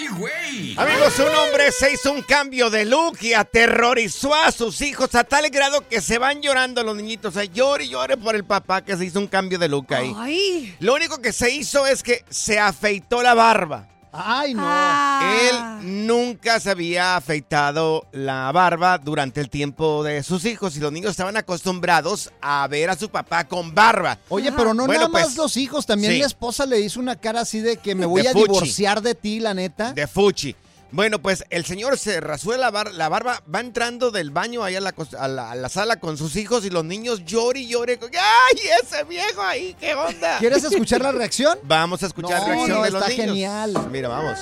¡Ay, güey! Amigos, un hombre se hizo un cambio de look y aterrorizó a sus hijos a tal grado que se van llorando los niñitos. O sea, llore y llore por el papá que se hizo un cambio de look ahí. Ay. Lo único que se hizo es que se afeitó la barba. Ay, no. Ah. Él nunca se había afeitado la barba durante el tiempo de sus hijos y los niños estaban acostumbrados a ver a su papá con barba. Oye, pero no Bueno, nada más pues, los hijos, también sí. la esposa le hizo una cara así de que me voy De a fuchi. divorciar de ti, la neta. De Fuchi. Bueno, pues el señor se rasuró la, bar- la barba, va entrando del baño ahí a la, cos- a, la, a la sala con sus hijos y los niños llore y llore. ¡Ay, ese viejo ahí! ¿Qué onda? ¿Quieres escuchar la reacción? Vamos a escuchar No, la reacción no, de los está niños. genial. Mira, vamos.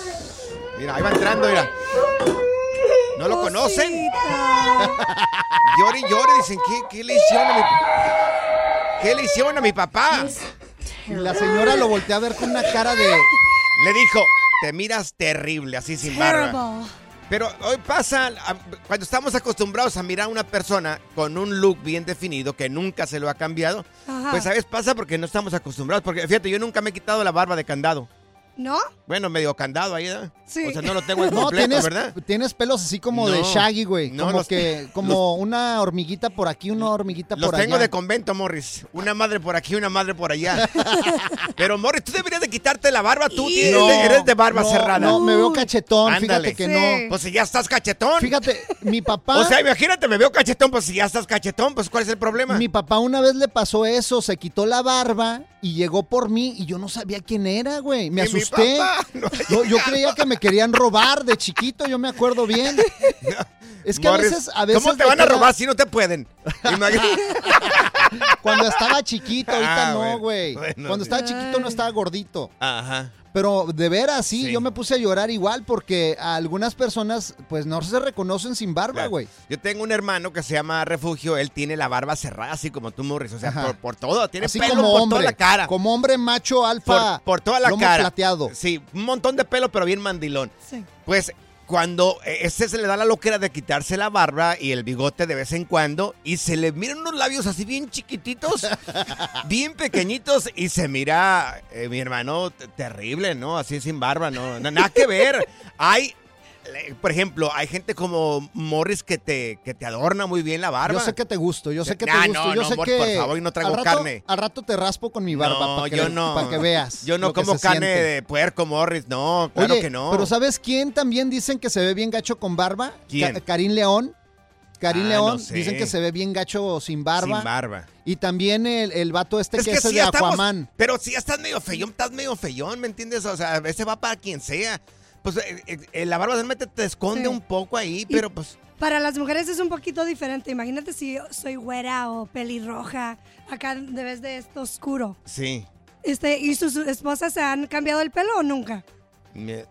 Mira, ahí va entrando, mira. ¿No lo conocen? Llore y llore, dicen, ¿qué, qué le hicieron a mi... ¿Qué le hicieron a mi papá? Y la señora lo voltea a ver con una cara de... Le dijo, te miras terrible, así sin barba. Terrible. Pero hoy pasa, cuando estamos acostumbrados a mirar a una persona con un look bien definido que nunca se lo ha cambiado, Ajá. pues a veces pasa porque no estamos acostumbrados. Porque fíjate, yo nunca me he quitado la barba de candado. ¿No? Bueno, medio candado ahí, ¿verdad? Sí. O sea, no lo tengo en No, completo, tienes, ¿verdad? tienes pelos así como de Shaggy, güey. no, como los- que, como una hormiguita por aquí, una hormiguita Los por tengo allá. de convento, Morris. Una madre por aquí, una madre por allá. Pero, Morris, tú deberías de quitarte la barba. Tú tienes No, de- eres de barba no, cerrada. No, me veo cachetón, Ándale. fíjate que Sí. no. Pues si ya estás cachetón. Fíjate, mi papá... O sea, imagínate, me veo cachetón, pues si ya estás cachetón, pues ¿cuál es el problema? Mi papá una vez le pasó eso, se quitó la barba y llegó por mí y yo no sabía quién era, güey. Me Y papá no No, yo creía que me querían robar de chiquito, yo me acuerdo bien. Es que a veces, a veces ¿Cómo te van a robar si no te pueden? Cuando estaba chiquito, ahorita Ah, no, güey. bueno, Cuando sí. estaba chiquito no estaba gordito. Ajá. Pero de veras, sí, Sí. yo me puse a llorar igual porque a algunas personas pues no se reconocen sin barba, Claro. güey. Yo tengo un hermano que se llama Refugio, él tiene la barba cerrada, así como tú, Morris. O sea, por, por todo, tiene Así pelo como por hombre, toda la cara. como hombre macho alfa, por, por toda la lomo cara. plateado. Sí, un montón de pelo, pero bien mandilón. Sí. Pues cuando eh, ese se le da la loquera de quitarse la barba y el bigote de vez en cuando y se le miran unos labios así bien chiquititos, bien pequeñitos y se mira, eh, mi hermano, terrible, ¿no? Así sin barba, ¿no? Na- Nada que ver. Hay, por ejemplo, hay gente como Morris que te, que te adorna muy bien la barba. Yo sé que te gusto, yo sé que te Nah, gusto, no, yo no, sé amor, que por favor, no traigo al rato, carne. Al rato te raspo con mi barba no, para que, yo no. para que veas. Yo no como carne siente. de puerco, Morris, no, claro Oye, que no. pero ¿sabes quién también dicen que se ve bien gacho con barba? ¿Quién? Karim León. Karim Ah, León no sé. dicen que se ve bien gacho sin barba. Sin barba. Y también el, el vato este Es que, que es sí, de estamos- Aquaman. Pero si ya estás medio feyón, estás medio feyón, ¿me entiendes? O sea, ese va para quien sea. Pues eh, eh, eh, la barba realmente te esconde Sí. un poco ahí, Y- pero pues... Para las mujeres es un poquito diferente. Imagínate si yo soy güera o pelirroja. Acá debes de esto oscuro. Sí. Este, ¿Y sus esposas se han cambiado el pelo o nunca?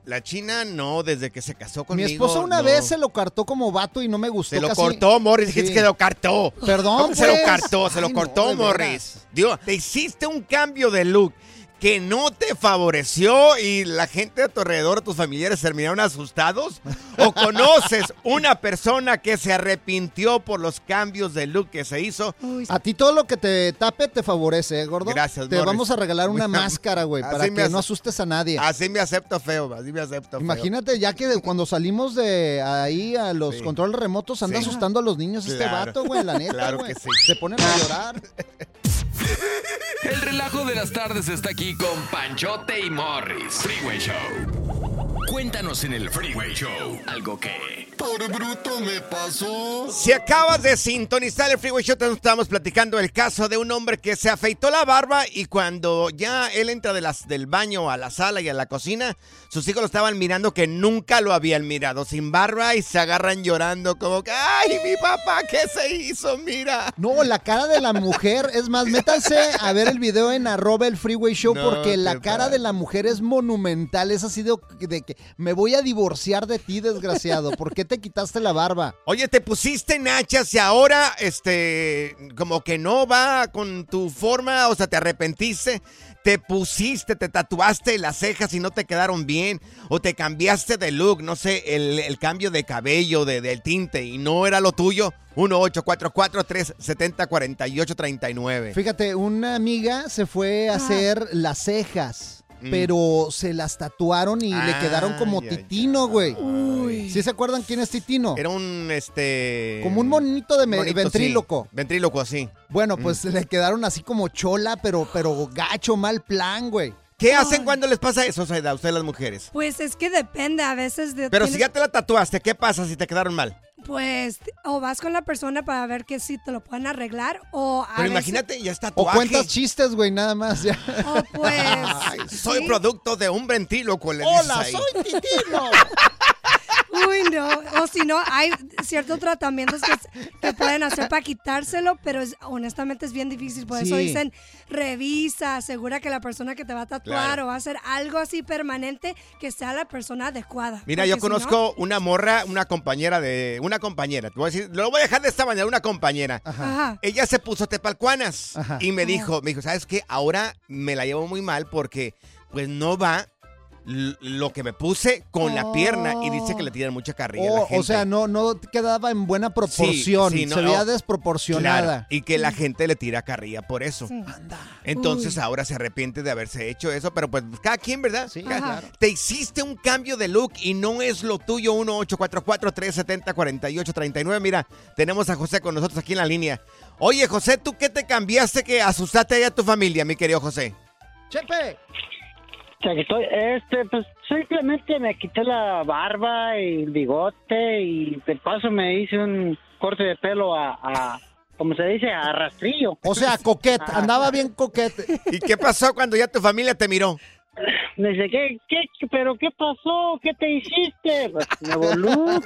La china no, desde que se casó Mi conmigo. esposa una no. vez se lo cartó como vato y no me gustó Se lo casi. cortó, Morris. Dijiste Sí. que lo cartó. Perdón, ¿Cómo se lo pues? cartó? Se lo Ay, cortó, Morris. Digo, te hiciste un cambio de look que no te favoreció y la gente a tu alrededor, tus familiares, terminaron asustados? ¿O conoces una persona que se arrepintió por los cambios de look que se hizo? A ti todo lo que te tape te favorece, ¿eh, gordo? Gracias, Te Morris. vamos a regalar una máscara, güey, para que no asustes a nadie. Así me acepto feo, así me acepto feo. Imagínate, ya que de- cuando salimos de ahí a los Sí. controles remotos, anda Sí. asustando a los niños este vato, güey, la neta, Claro que sí. Se ponen a llorar. El relajo de las tardes está aquí con Panchote y Morris. Freeway Show. Cuéntanos en el Freeway Show algo que... Por bruto me pasó. Si acabas de sintonizar el Freeway Show, te estamos platicando el caso de un hombre que se afeitó la barba y cuando ya él entra de las, del baño a la sala y a la cocina, sus hijos lo estaban mirando que nunca lo habían mirado sin barba y se agarran llorando como que, ¡ay, mi papá, qué se hizo! Mira. No, la cara de la mujer, es más, métanse a ver el video en arroba el freeway show No porque la cara de la mujer es monumental, es así de, de que me voy a divorciar de ti, desgraciado. ¿Por qué te quitaste la barba? Oye, te pusiste nachas y ahora, este, como que no va con tu forma, o sea, te arrepentiste, te pusiste, te tatuaste las cejas y no te quedaron bien, o te cambiaste de look, no sé, el, el cambio de cabello, de, del tinte, y no era lo tuyo. 1-844-370-4839. Fíjate, una amiga se fue a hacer las cejas. Mm. Pero se las tatuaron y le quedaron como Titino, güey. Uy. ¿Sí se acuerdan quién es Titino? Era un, este... Como un monito de me- monito, ventríloco. sí. Ventríloco, sí. Bueno, pues le quedaron así como chola, pero, pero gacho, mal plan, güey. ¿Qué hacen Ay. cuando les pasa eso, Saida, a ustedes las mujeres? Pues es que depende, a veces de... Pero si ya te la tatuaste, ¿qué pasa si te quedaron mal? Pues o vas con la persona para ver que si te lo pueden arreglar o a Pero veces- imagínate, ya está O tatuaje. cuentas chistes, güey, nada más. Ya. O pues... Ay, soy sí. producto de un ventríloco, le dices Hola, ahí. soy Titino. Uy, no. O si no, hay ciertos tratamientos que, que pueden hacer para quitárselo, pero es- honestamente es bien difícil. Por eso Sí. dicen, revisa, asegura que la persona que te va a tatuar Claro. o va a hacer algo así permanente que sea la persona adecuada. Mira, Porque yo si conozco una morra, una compañera de... Una compañera, te voy a decir, lo voy a dejar de esta manera, una compañera. no- Ajá. Ella se puso tepalcuanas Ajá. y me dijo, me dijo, ¿sabes qué? Ahora me la llevo muy mal porque pues no va lo que me puse con la pierna y dice que le tiran mucha carrilla a la O, gente. o sea, no, no quedaba en buena proporción. sí, no, se veía no. desproporcionada. Claro, y que la gente le tira carrilla por eso. Sí. Entonces Uy. ahora se arrepiente de haberse hecho eso, pero pues cada quien, ¿verdad? Sí, Cada- claro. Te hiciste un cambio de look y no es lo tuyo, 1-844-370-4839. Mira, tenemos a José con nosotros aquí en la línea. Oye, José, ¿tú qué te cambiaste que asustaste ahí a tu familia, mi querido José? Chepe. O sea, que estoy, este, pues simplemente me quité la barba y el bigote y de paso me hice un corte de pelo a, a como se dice, a rastrillo. O sea, coquet. Andaba bien coquet. ¿Y qué pasó cuando ya tu familia te miró? Me dice, ¿qué, qué, pero qué pasó? ¿Qué te hiciste? Pues, nuevo look.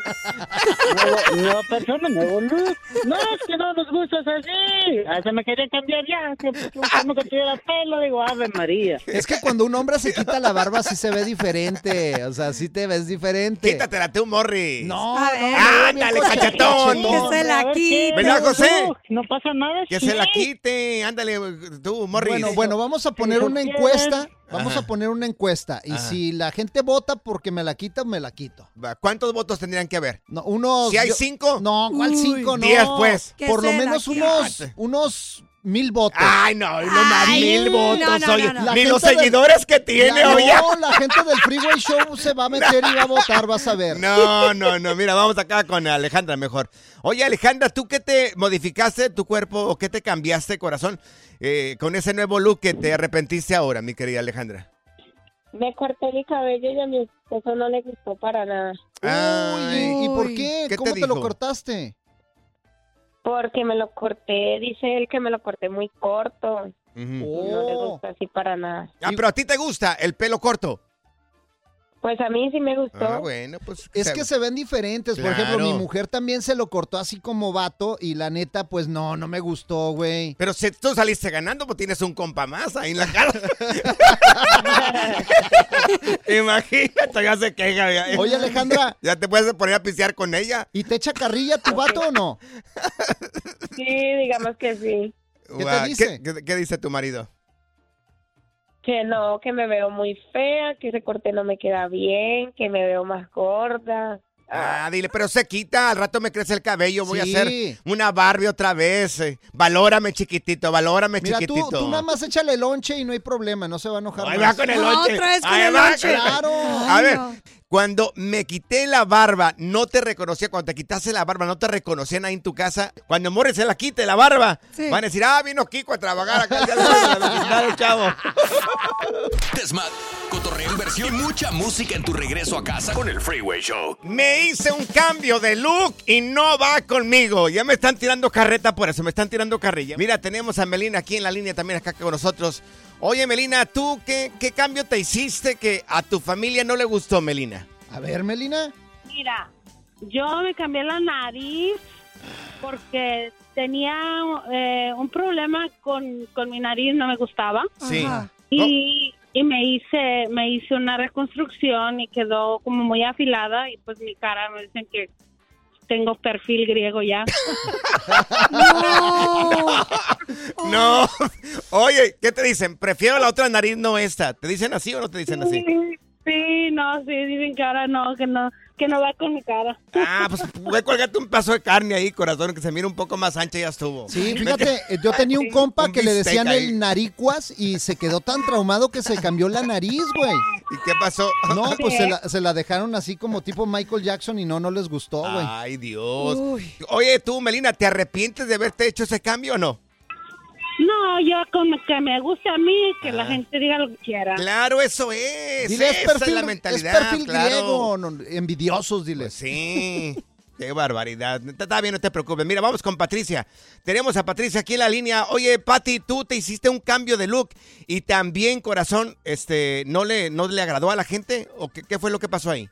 Nuevo, nueva persona, nuevo look. No, es que no nos gustas así. Hasta me quería cambiar ya. Que, que como que tuviera pelo, digo, Ave María. Es que cuando un hombre se quita la barba sí se ve diferente. O sea, sí te ves diferente. Quítatela tú, Morris. No, A no, ver. veo Ándale, cachetón. Que se la quite. ¿Verdad, José? No pasa nada. Que sí. se la quite. Ándale, tú, Morris. Bueno, bueno, vamos a poner una encuesta. Vamos Ajá. a poner una encuesta. Y Ajá. si la gente vota porque me la quita, me la quito. ¿Cuántos votos tendrían que haber? No, unos. Si hay yo- cinco. No, ¿cuál Uy. cinco? No. Diez, pues. Por lo menos unos, unos mil votos. Ay, no, no más Ay, mil votos, no, no, oye. no, no. La Ni los seguidores que tiene, La- oye. no, la gente del Freeway Show se va a meter y va a votar, vas a ver. No, no, no. Mira, vamos acá con Alejandra mejor. Oye, Alejandra, ¿tú qué te modificaste tu cuerpo o qué te cambiaste, corazón, eh, con ese nuevo look que te arrepentiste ahora, mi querida Alejandra? Me corté mi cabello y a mi esposo no le gustó para nada. Uy, ¿y por qué? ¿Qué te ¿Cómo te, lo cortaste? Porque me lo corté, dice él que me lo corté muy corto. No le Oh. gusta así para nada. Ah, pero a ti te gusta el pelo corto. Pues a mí sí me gustó. Ah, bueno, pues. Es que se ven diferentes. Por ejemplo, mi mujer también se lo cortó así como vato y la neta, pues no, no me gustó, güey. Pero si tú saliste ganando, pues tienes un compa más ahí en la cara. Imagínate, ya se queja. Ya, Oye, Alejandra, ya te puedes poner a pisear con ella. ¿y te echa carrilla tu vato o no? Sí, digamos que sí. ¿Qué te qué dice tu marido? Que no, que me veo muy fea, que ese corte no me queda bien, que me veo más gorda. Ah, dile, pero se quita, al rato me crece el cabello, voy Sí. a hacer una Barbie otra vez. eh. Valórame, chiquitito, valórame, Mira, tú, chiquitito. tú nada más échale lonche y no hay problema, no se va a enojar Ahí más. va con el No, lonche. otra vez con Ahí el va lonche. Claro. A ver, no. Cuando me quité la barba, no te reconocía. Cuando te quitaste la barba, no te reconocían ahí en tu casa. Cuando Morris se la quite la barba, Sí. van a decir, ah, vino Kiko a trabajar acá. Ya la vecindad, chavo. Desmat, cotorreo, inversión y mucha música en tu regreso a casa con el Freeway Show. Me hice un cambio de look y no va conmigo. Ya me están tirando carreta por eso, me están tirando carrilla. Mira, tenemos a Melina aquí en la línea también acá con nosotros. Oye, Melina, ¿tú qué, qué cambio te hiciste que a tu familia no le gustó, Melina? A ver, Melina. Mira, yo me cambié la nariz porque tenía eh, un problema con, con mi nariz, no me gustaba. Sí. Ajá. Y y me hice me hice una reconstrucción y quedó como muy afilada y pues mi cara me dicen que tengo perfil griego ya. No. Oye, ¿qué te dicen? Prefiero la otra nariz, no esta. ¿Te dicen así o no te dicen así? Sí, no, sí, dicen que ahora no, que no, que no va con mi cara. Ah, pues voy a colgarte un pedazo de carne ahí, corazón, que se mire un poco más ancha y ya estuvo. Sí, fíjate, eh, yo tenía un compa Un que le decían ahí. el naricuas y se quedó tan traumado que se cambió la nariz, güey. ¿Y qué pasó? No, pues se la, se la dejaron así como tipo Michael Jackson y no, no les gustó, güey. Ay, Dios. Oye, tú, Melina, ¿te arrepientes de haberte hecho ese cambio o no? No, yo con que me guste a mí, que la gente diga lo que quiera. Claro, eso es. Dile, es Esa perfil, es la es mentalidad. perfil claro. griego, no, envidiosos, dile. Pues sí. Qué barbaridad. Está bien, no te preocupes. Mira, vamos con Patricia. Tenemos a Patricia aquí en la línea. Oye, Pati, tú te hiciste un cambio de look y también, corazón, este, ¿no le, no le agradó a la gente? ¿O qué, qué fue lo que pasó ahí?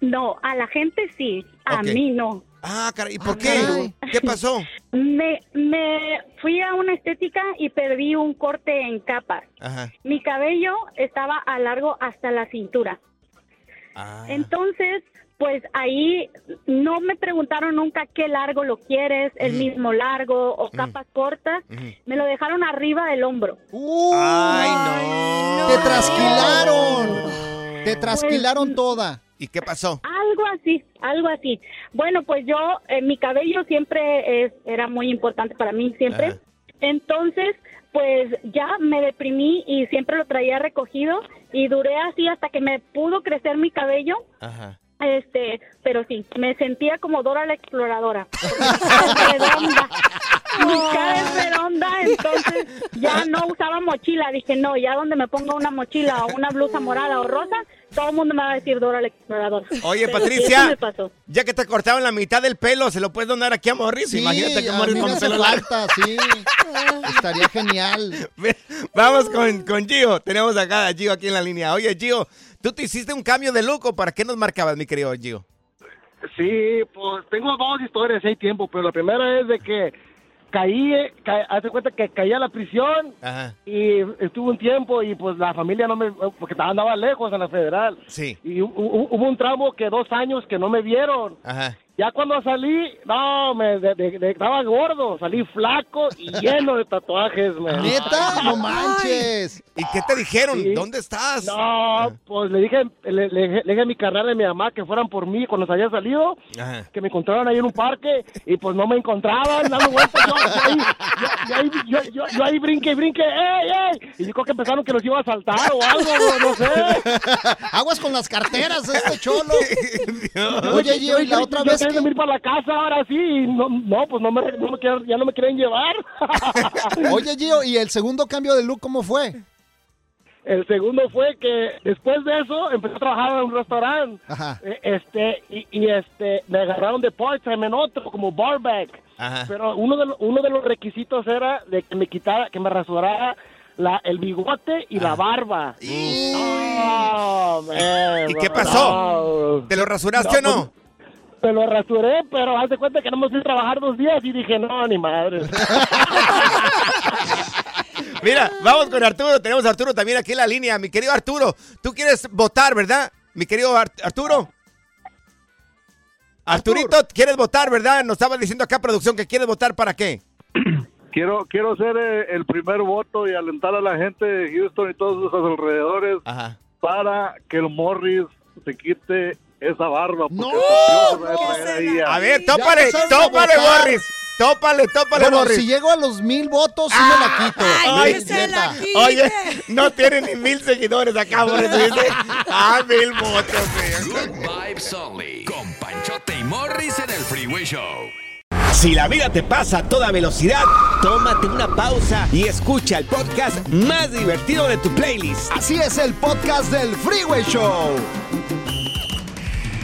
No, a la gente sí, a mí no. Ah, caray, ¿y por Ah, qué? caray. ¿Qué pasó? Me, me fui a una estética y pedí un corte en capas. Ajá. Mi cabello estaba a largo hasta la cintura. Ah. Entonces, pues ahí no me preguntaron nunca qué largo lo quieres, el mismo largo o capas cortas. Ujú. Me lo dejaron arriba del hombro. ¡Uh! Ay, no. ¡Te trasquilaron! Te trasquilaron toda. ¿Y qué pasó? Algo así, algo así. Bueno, pues yo, eh, mi cabello siempre es, era muy importante para mí, siempre. Ajá. Entonces, pues ya me deprimí y siempre lo traía recogido y duré así hasta que me pudo crecer mi cabello. Ajá. Este, pero sí, me sentía como Dora la exploradora. redonda. Mi cara es redonda, entonces ya no usaba mochila. Dije, no, ya donde me ponga una mochila o una blusa morada o rosa, todo el mundo me va a decir Dora la exploradora. Oye, Pero Patricia. me pasó. Ya que te cortaron la mitad del pelo, ¿se lo puedes donar aquí a Morris? Sí, Imagínate que Morris con pelo largo. sí. Estaría genial. Vamos con, con Gio. Tenemos acá a Gio aquí en la línea. Oye, Gio, ¿tú te hiciste un cambio de look o para qué nos marcabas, mi querido Gio? Sí, pues tengo dos historias, hay tiempo, pero la primera es de que caí, ca hace cuenta que caí a la prisión Ajá. y estuve un tiempo y pues la familia no me, porque andaba lejos en la federal. Sí. Y hu- hu- hubo un tramo que dos años que no me vieron. Ajá. Ya cuando salí, no, me de- de- de- estaba gordo, salí flaco y lleno de tatuajes, man. ¿Neta? ¡No manches! ¿Y qué te dijeron? Sí. ¿Dónde estás? No, pues le dije, le, le- le dije a mi carnal y a mi mamá que fueran por mí cuando se había salido, Ajá. que me encontraron ahí en un parque y pues no me encontraban, dando vueltas, yo, yo ahí, yo, yo ahí, yo, yo- yo ahí brinque, brinque, ¡ey, ey! Y yo creo que pensaron que los iba a saltar o algo, no, no sé. Aguas con las carteras, este cholo. Oye, y la otra vez quería que... ir para la casa ahora sí, y no, no pues no me, no me quieren- ya no me quieren llevar. Oye, Gio, ¿y el segundo cambio de look cómo fue? El segundo fue que después de eso empecé a trabajar en un restaurante. Ajá. Eh, Este, y, y, este, me agarraron de part-time en otro, como barback. Ajá. Pero uno de, lo- uno de los requisitos era de que me quitara, que me rasurara la, el bigote y la barba. Oh, man, ¿Y qué no. pasó? ¿Te lo rasuraste o no? Me lo rasuré, pero haz de cuenta que no me fui a trabajar dos días y dije, no, ni madre. Mira, vamos con Arturo. Tenemos a Arturo también aquí en la línea. Mi querido Arturo, tú quieres votar, ¿verdad? Mi querido Ar- Arturo. Arturito, ¿quieres votar, verdad? Nos estaba diciendo acá producción que quieres votar para qué. Quiero, quiero ser eh, el primer voto y alentar a la gente de Houston y todos sus alrededores Ajá. para que el Morris se quite esa barba. ¡No! va a ver, tópale, tópale. Morris. Tópale, tópale, Bueno, Morris. si llego a los mil votos, sí me la quito. Ay, se la quite. Oye, no tiene ni mil seguidores acá, Morris. Ah, mil votos, güey. Good vibes only. Con Panchote y Morris en el Freeway Show. Si la vida te pasa a toda velocidad, tómate una pausa y escucha el podcast más divertido de tu playlist. Así es el podcast del Freeway Show.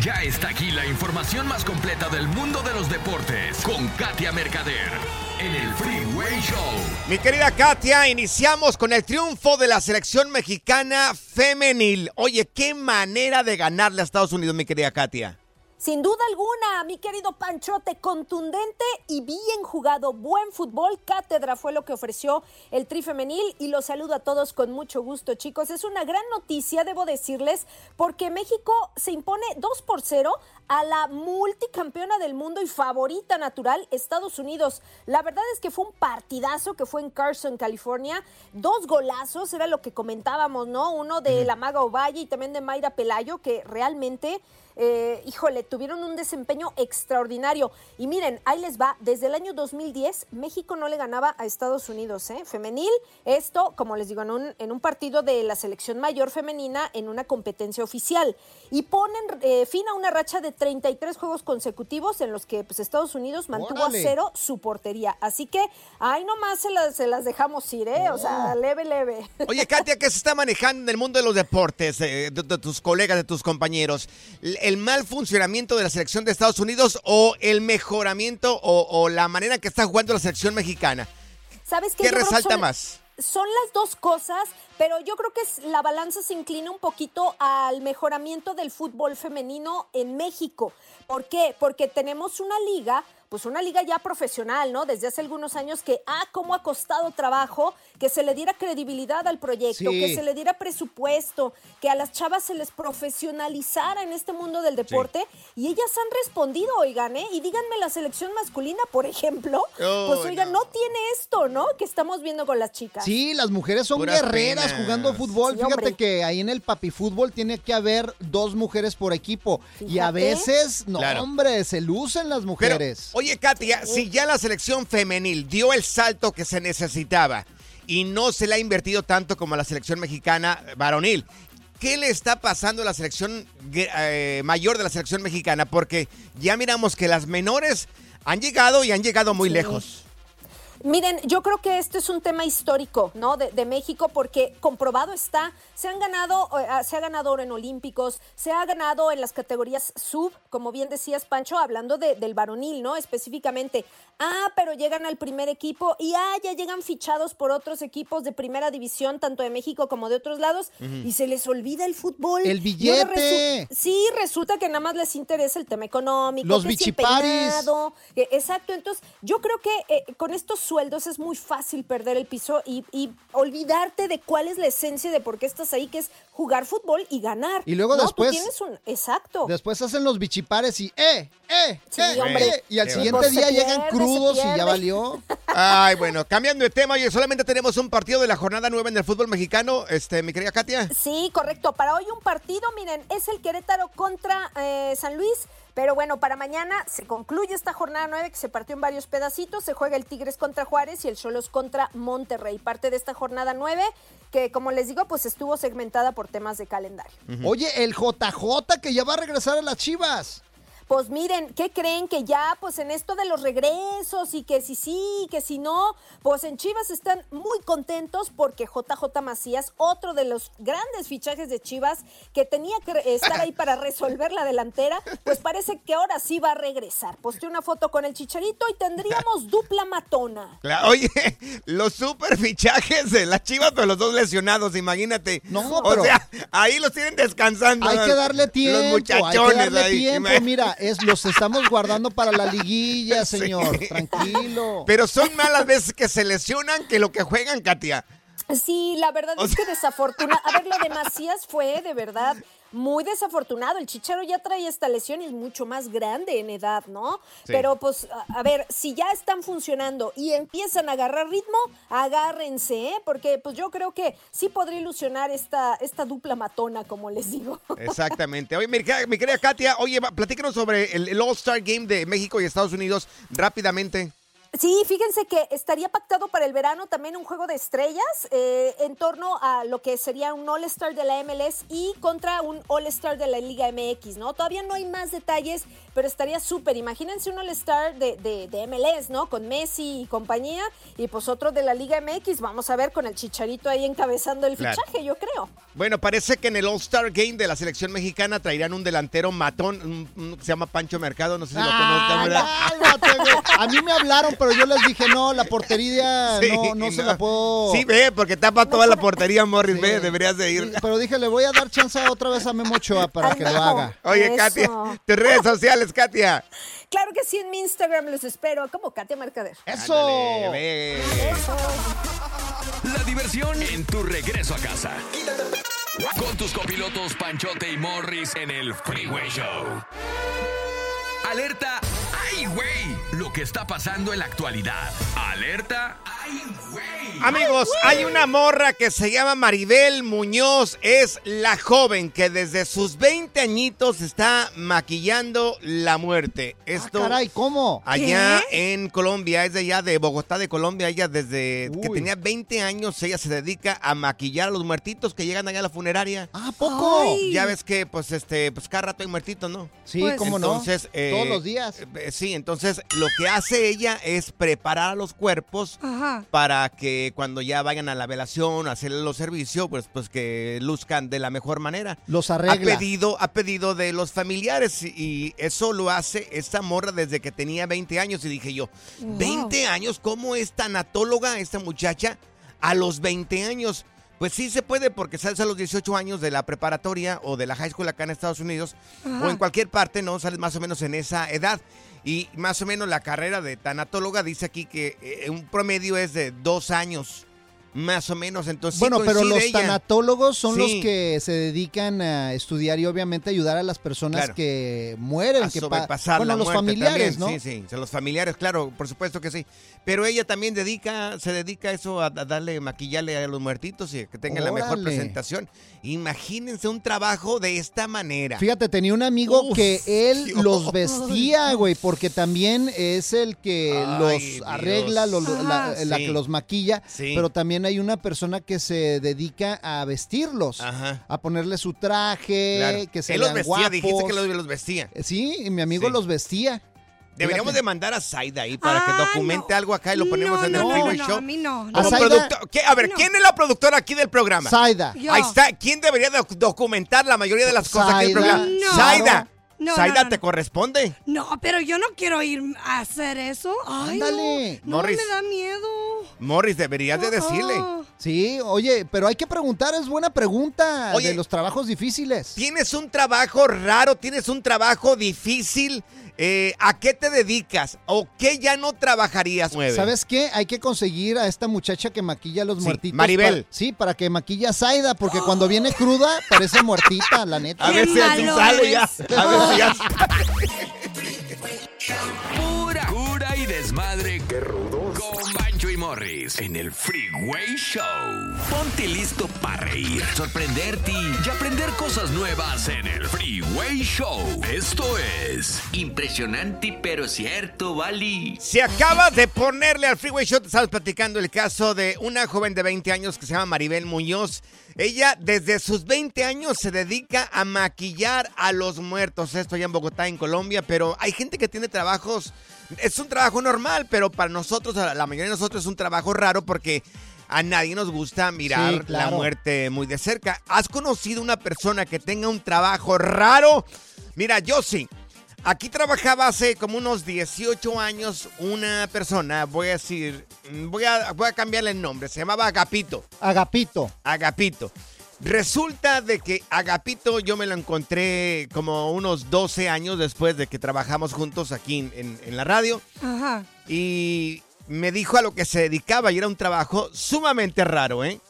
Ya está aquí la información más completa del mundo de los deportes con Katia Mercader en el Freeway Show. Mi querida Katia, iniciamos con el triunfo de la selección mexicana femenil. Oye, qué manera de ganarle a Estados Unidos, mi querida Katia. Sin duda alguna, mi querido Panchote, contundente y bien jugado, buen fútbol, cátedra fue lo que ofreció el Tri Femenil y los saludo a todos con mucho gusto, chicos. Es una gran noticia, debo decirles, porque México se impone 2 por 0 a la multicampeona del mundo y favorita natural, Estados Unidos. La verdad es que fue un partidazo que fue en Carson, California. Dos golazos, era lo que comentábamos, ¿no? Uno de la Maga Ovalle y también de Mayra Pelayo, que realmente eh, híjole, tuvieron un desempeño extraordinario. Y miren, ahí les va, desde el año 2010 México no le ganaba a Estados Unidos, ¿eh? Femenil, esto, como les digo, en un, en un partido de la selección mayor femenina en una competencia oficial. Y ponen eh, fin a una racha de 33 juegos consecutivos en los que pues, Estados Unidos mantuvo Órale. a cero su portería. Así que, ahí nomás se las, se las dejamos ir, ¿eh? O sea, leve, leve. Oye, Katia, ¿qué se está manejando en el mundo de los deportes, eh, de, de tus colegas, de tus compañeros? ¿El mal funcionamiento de la selección de Estados Unidos o el mejoramiento o, o la manera que está jugando la selección mexicana? ¿Sabes qué? ¿Qué resalta son- más? Son las dos cosas, pero yo creo que la balanza se inclina un poquito al mejoramiento del fútbol femenino en México. ¿Por qué? Porque tenemos una liga, pues una liga ya profesional, ¿no? Desde hace algunos años que, ah, cómo ha costado trabajo que se le diera credibilidad al proyecto, Sí. que se le diera presupuesto, que a las chavas se les profesionalizara en este mundo del deporte. Y ellas han respondido, oigan, ¿eh? Y díganme la selección masculina, por ejemplo, pues Oh, oigan, no. tiene esto, ¿no? Que estamos viendo con las chicas. Sí, las mujeres son Puras guerreras penas. jugando fútbol. Sí, Fíjate hombre. que ahí en el papi fútbol tiene que haber dos mujeres por equipo. Y a veces, no, Claro. hombre, se lucen las Pero, mujeres. Oye, Katia, si ya la selección femenil dio el salto que se necesitaba y no se le ha invertido tanto como a la selección mexicana varonil, ¿qué le está pasando a la selección eh, mayor de la selección mexicana? Porque ya miramos que las menores han llegado y han llegado muy Sí. lejos. Miren, yo creo que este es un tema histórico, ¿no? De, México, porque comprobado está, se han ganado, eh, se ha ganado oro en Olímpicos, se ha ganado en las categorías sub, como bien decías, Pancho, hablando de- del varonil, ¿no? Específicamente. Ah, pero llegan al primer equipo y ah, ya llegan fichados por otros equipos de primera división, tanto de México como de otros lados, y se les olvida el fútbol. El billete. resu- Sí, resulta que nada más les interesa el tema económico, Los que bichiparis. peinado, eh, Exacto, entonces yo creo que eh, con estos sueldos es muy fácil perder el piso y, y olvidarte de cuál es la esencia de por qué estás ahí, que es jugar fútbol y ganar. Y luego No, tú después- tienes un, exacto. Después hacen los bichipares y ¡eh! ¡eh! Sí, eh, hombre. eh, Y al siguiente día llegan crudos y ya valió. Ay, bueno, cambiando de tema, oye, solamente tenemos un partido de la jornada 9 en el fútbol mexicano, este, mi querida Katia. Sí, correcto. Para hoy un partido, miren, es el Querétaro contra eh, San Luis. Pero bueno, para mañana se concluye esta jornada 9 que se partió en varios pedacitos. Se juega el Tigres contra Juárez y el Cholos contra Monterrey. Parte de esta jornada 9 que, como les digo, pues estuvo segmentada por temas de calendario. Oye, el JJ que ya va a regresar a las chivas. Pues miren, ¿qué creen? Que ya, pues en esto de los regresos y que si sí, que si no, pues en Chivas están muy contentos porque JJ Macías, otro de los grandes fichajes de Chivas que tenía que estar ahí para resolver la delantera, pues parece que ahora sí va a regresar. Posteó una foto con el Chicharito y tendríamos dupla matona. Oye, los super fichajes de las chivas, pero los dos lesionados, imagínate. No, o pero- sea, ahí los tienen descansando. Hay que darle tiempo, Los muchachones hay que darle ahí. tiempo. Mira, es, los estamos guardando para la liguilla, Sí. señor. Tranquilo. Pero son malas veces que se lesionan que lo que juegan, Katia. Sí, la verdad O es que desafortunado. A ver, lo de Macías fue de verdad muy desafortunado. El Chicharo ya trae esta lesión y es mucho más grande en edad, ¿no? Sí. Pero pues, a, a ver, si ya están funcionando y empiezan a agarrar ritmo, agárrense, ¿eh? Porque pues yo creo que sí podría ilusionar esta, esta dupla matona, como les digo. Exactamente. Oye, mi, querida- mi querida Katia, oye, platícanos sobre el, el All-Star Game de México y Estados Unidos rápidamente. Sí, fíjense que estaría pactado para el verano también un juego de estrellas eh, en torno a lo que sería un All-Star de la MLS y contra un All-Star de la Liga MX, ¿no? Todavía no hay más detalles, pero estaría súper. Imagínense un All-Star de, de- de MLS, ¿no? Con Messi y compañía y pues otro de la Liga MX. Vamos a ver con el Chicharito ahí encabezando el Claro. fichaje, yo creo. Bueno, parece que en el All-Star Game de la selección mexicana traerán un delantero matón, un- un que se llama Pancho Mercado, no sé si lo conozcan, ¿verdad? Ah, güey. A mí me hablaron, pero pero yo les dije, no, la portería Sí, no, no se la puedo... Sí, ve, porque tapa toda la portería, Morris, ve, deberías de ir. Pero dije, le voy a dar chance otra vez a Memo Ochoa para que lo haga. Oye, Eso. Katia, tus redes sociales, Katia. Claro que sí, en mi Instagram los espero, como Katia Mercader. ¡Eso! Ándale, ve. La diversión en tu regreso a casa. Con tus copilotos Panchote y Morris en el Freeway Show. Alerta, ¡ay, güey! Lo que está pasando en la actualidad. Alerta, ¡ay, güey! Amigos, hay una morra que se llama Maribel Muñoz. Es la joven que desde sus 20 añitos está maquillando la muerte. Esto Ah, caray, ¿cómo? allá en Colombia, es de allá de Bogotá, de Colombia. Ella desde que tenía 20 años, ella se dedica a maquillar a los muertitos que llegan allá a la funeraria. ¿A poco? Ay. Ya ves que, pues, este, pues cada rato hay muertitos, ¿no? Sí, Pues- cómo no. Entonces, eh, Todos los días. eh, Sí, entonces lo que hace ella es preparar a los cuerpos Ajá. para que cuando ya vayan a la velación, a hacer los servicios, pues, pues que luzcan de la mejor manera. Los Ha arregla. pedido, ha pedido de los familiares y- y eso lo hace esta morra desde que tenía 20 años y dije yo, Wow. 20 años, ¿cómo es tanatóloga esta muchacha a los 20 años? Pues sí se puede porque sales a los 18 años de la preparatoria o de la high school acá en Estados Unidos Ajá. o en cualquier parte, ¿no? Sales más o menos en esa edad. Y más o menos la carrera de tanatóloga dice aquí que eh, un promedio es de dos años, más o menos. Entonces, sí Bueno, pero los ella. tanatólogos son Sí. los que se dedican a estudiar y obviamente ayudar a las personas Claro. que mueren, a que pa- sobrepasar bueno, la los muerte familiares, también. ¿no? Sí, sí, los familiares, claro, por supuesto que sí. Pero ella también dedica, se dedica a eso, a, darle, maquillarle a los muertitos y que tengan la mejor presentación. Imagínense un trabajo de esta manera. Fíjate, tenía un amigo Uf, que él Dios. los vestía, güey, porque también es el que Ay, los Dios. arregla, la, que los maquilla, pero también hay una persona que se dedica a vestirlos, Ajá. a ponerle su traje, Claro. que se Él los vestía, guapos. dijiste que los, los vestía. Sí, y mi amigo Sí. los vestía. Deberíamos de mandar a Zaida ahí para que Ah, documente no. algo acá y lo ponemos No, en no, el no, Freeway no, Show. a mí no. A Como ¿qué? A ver, No. ¿quién es la productora aquí del programa? Zaida. Yo. Ahí está. ¿Quién debería doc- documentar la mayoría de las cosas aquí del programa? No. No, no, ¿te no. corresponde? No, pero yo no quiero ir a hacer eso. Ay, Ándale. no. No, Morris. me da miedo. Morris, deberías de decirle. Sí, oye, pero hay que preguntar, es buena pregunta Oye. de los trabajos difíciles. Tienes un trabajo raro, tienes un trabajo difícil. Eh, ¿A qué te dedicas? ¿O qué ya no trabajarías? Nueve. ¿Sabes qué? Hay que conseguir a esta muchacha que maquilla a los Sí, muertitos. Maribel. pa- sí, para que maquilla a Zaida, porque cuando viene cruda parece muertita, la neta. A ver Qué si sale ya. A ver si ya. Pura cura y desmadre. ¡Qué rudos! Con Bancho y Morris en el Freeway Show. Ponte listo para reír, sorprenderte y aprender cosas nuevas en el Freeway Show. Esto es Impresionante, pero cierto, Vali. Si acabas de ponerle al Freeway Show, te estamos platicando el caso de una joven de 20 años que se llama Maribel Muñoz. Ella desde sus 20 años se dedica a maquillar a los muertos. Esto ya en Bogotá, en Colombia, pero hay gente que tiene trabajos, es un trabajo normal, pero para nosotros, la mayoría de nosotros es un trabajo raro porque a nadie nos gusta mirar Sí, claro. la muerte muy de cerca. ¿Has conocido una persona que tenga un trabajo raro? Mira, yo sí. Aquí trabajaba hace como unos 18 años una persona, voy a decir, voy a, voy a cambiarle el nombre, se llamaba Agapito. Agapito. Agapito. Resulta de que Agapito yo me lo encontré como unos 12 años después de que trabajamos juntos aquí en, en- en la radio Ajá. y me dijo a lo que se dedicaba y era un trabajo sumamente raro, ¿eh?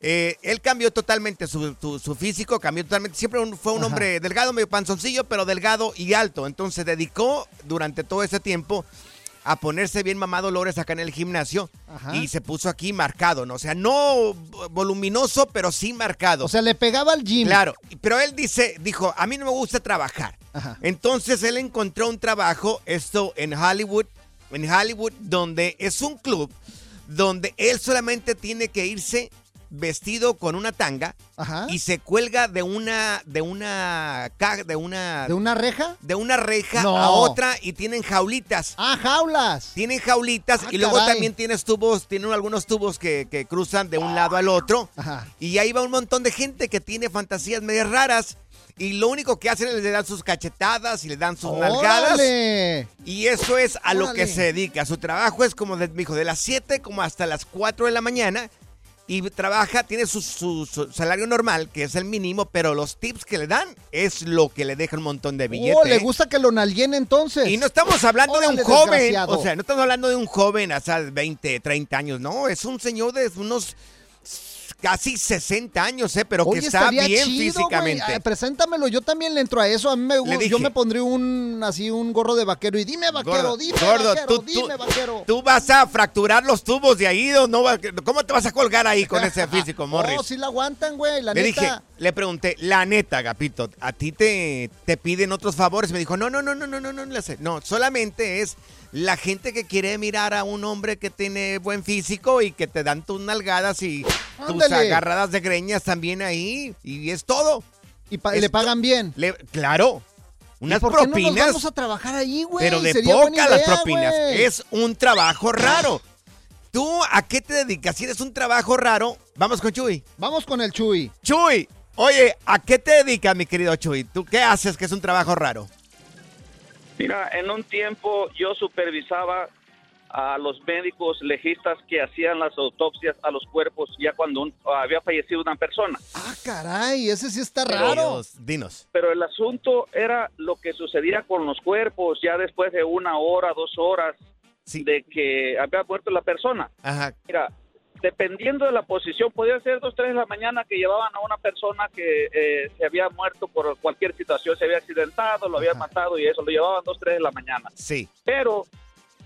Eh, él cambió totalmente su, su- su físico, cambió totalmente. Siempre un- fue un Ajá. hombre delgado, medio panzoncillo, pero delgado y alto. Entonces se dedicó durante todo ese tiempo a ponerse bien mamado Lores acá en el gimnasio Ajá. y se puso aquí marcado, ¿no? O sea, no voluminoso, pero sí marcado. O sea, le pegaba al gym. Claro, pero él dice, dijo, a mí no me gusta trabajar. Ajá. Entonces él encontró un trabajo, esto en Hollywood, en Hollywood, donde es un club donde él solamente tiene que irse vestido con una tanga y se cuelga de una de una de una ¿De una reja? de una reja No. a otra y tienen jaulitas. Ah, jaulas. Tienen jaulitas Ah, y luego caray. también tienes tubos, tienen algunos tubos que, que cruzan de un lado al otro. Y ahí va un montón de gente que tiene fantasías medias raras. Y lo único que hacen es le dan sus cachetadas y le dan sus nalgadas. ¡Órale! Y eso es a lo que se dedica. Su trabajo es como, de, dijo, de las 7 como hasta las 4 de la mañana. Y trabaja, tiene su, su- su salario normal, que es el mínimo, pero los tips que le dan es lo que le deja un montón de billetes. Oh, le gusta que lo nalguen entonces. Y no estamos hablando de un joven. O sea, no estamos hablando de un joven hasta 20, 30 años. No, es un señor de unos casi 60 años, ¿eh? Pero Oye, que está bien chido, físicamente. preséntamelo, yo también le entro a eso. A mí me gusta. Yo me pondré un así un gorro de vaquero y dime vaquero, Gordo, dime gordo, vaquero, tú- tú- dime vaquero. Tú vas a fracturar los tubos de ahí, ¿o no? ¿Cómo te vas a colgar ahí con ese físico, Morris? No, sí la aguantan, güey, la le neta. dije, le pregunté, la neta, Gapito, ¿a ti te, te piden otros favores? Me dijo, no, no, no, no, no, no, no, sé. no, solamente es la gente que quiere mirar a un hombre que tiene buen físico y que te dan tus nalgadas y tus agarradas de greñas también ahí, y es todo. ¿Y pa- le pagan bien? claro, unas ¿Y por qué no propinas. vamos a trabajar ahí, güey? Pero de Sería poca buena las idea, propinas. güey. Es un trabajo raro. ¿Tú a qué te dedicas? Si eres un trabajo raro, vamos con Chuy. Vamos con el Chuy. Chuy, oye, ¿a qué te dedicas, mi querido Chuy? ¿Tú qué haces que es un trabajo raro? Mira, en un tiempo yo supervisaba a los médicos legistas que hacían las autopsias a los cuerpos ya cuando un- había fallecido una persona. Ah, caray, ese sí está Pero- raro. Dinos. Pero el asunto era lo que sucedía con los cuerpos ya después de una hora, dos horas de que había muerto la persona. Ajá. Mira, dependiendo de la posición, podía ser dos, tres de la mañana que llevaban a una persona que eh, se había muerto por cualquier situación, se había accidentado, lo habían matado y eso, lo llevaban dos, tres de la mañana. Sí. Pero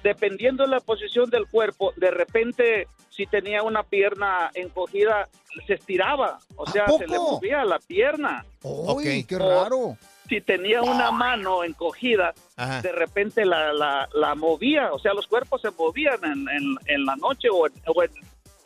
dependiendo de la posición del cuerpo, de repente si tenía una pierna encogida, se estiraba, o sea, se le movía la pierna. Uy, qué O raro. Si tenía una mano encogida, Ajá. de repente la, la, la movía, o sea, los cuerpos se movían en, en- en la noche o, en- o en-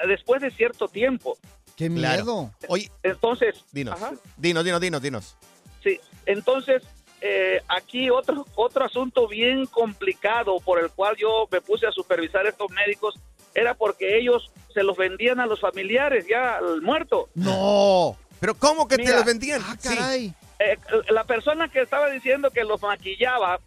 después de cierto tiempo. Qué Claro. miedo. Oye, Entonces, dinos, Ajá. dinos, dinos, dinos, dinos. Sí, entonces eh, aquí otro otro asunto bien complicado por el cual yo me puse a supervisar estos médicos era porque ellos se los vendían a los familiares ya al muerto. No. ¿Pero cómo que te los vendían? Ah, Sí. caray. Eh, la persona que estaba diciendo que los maquillaba,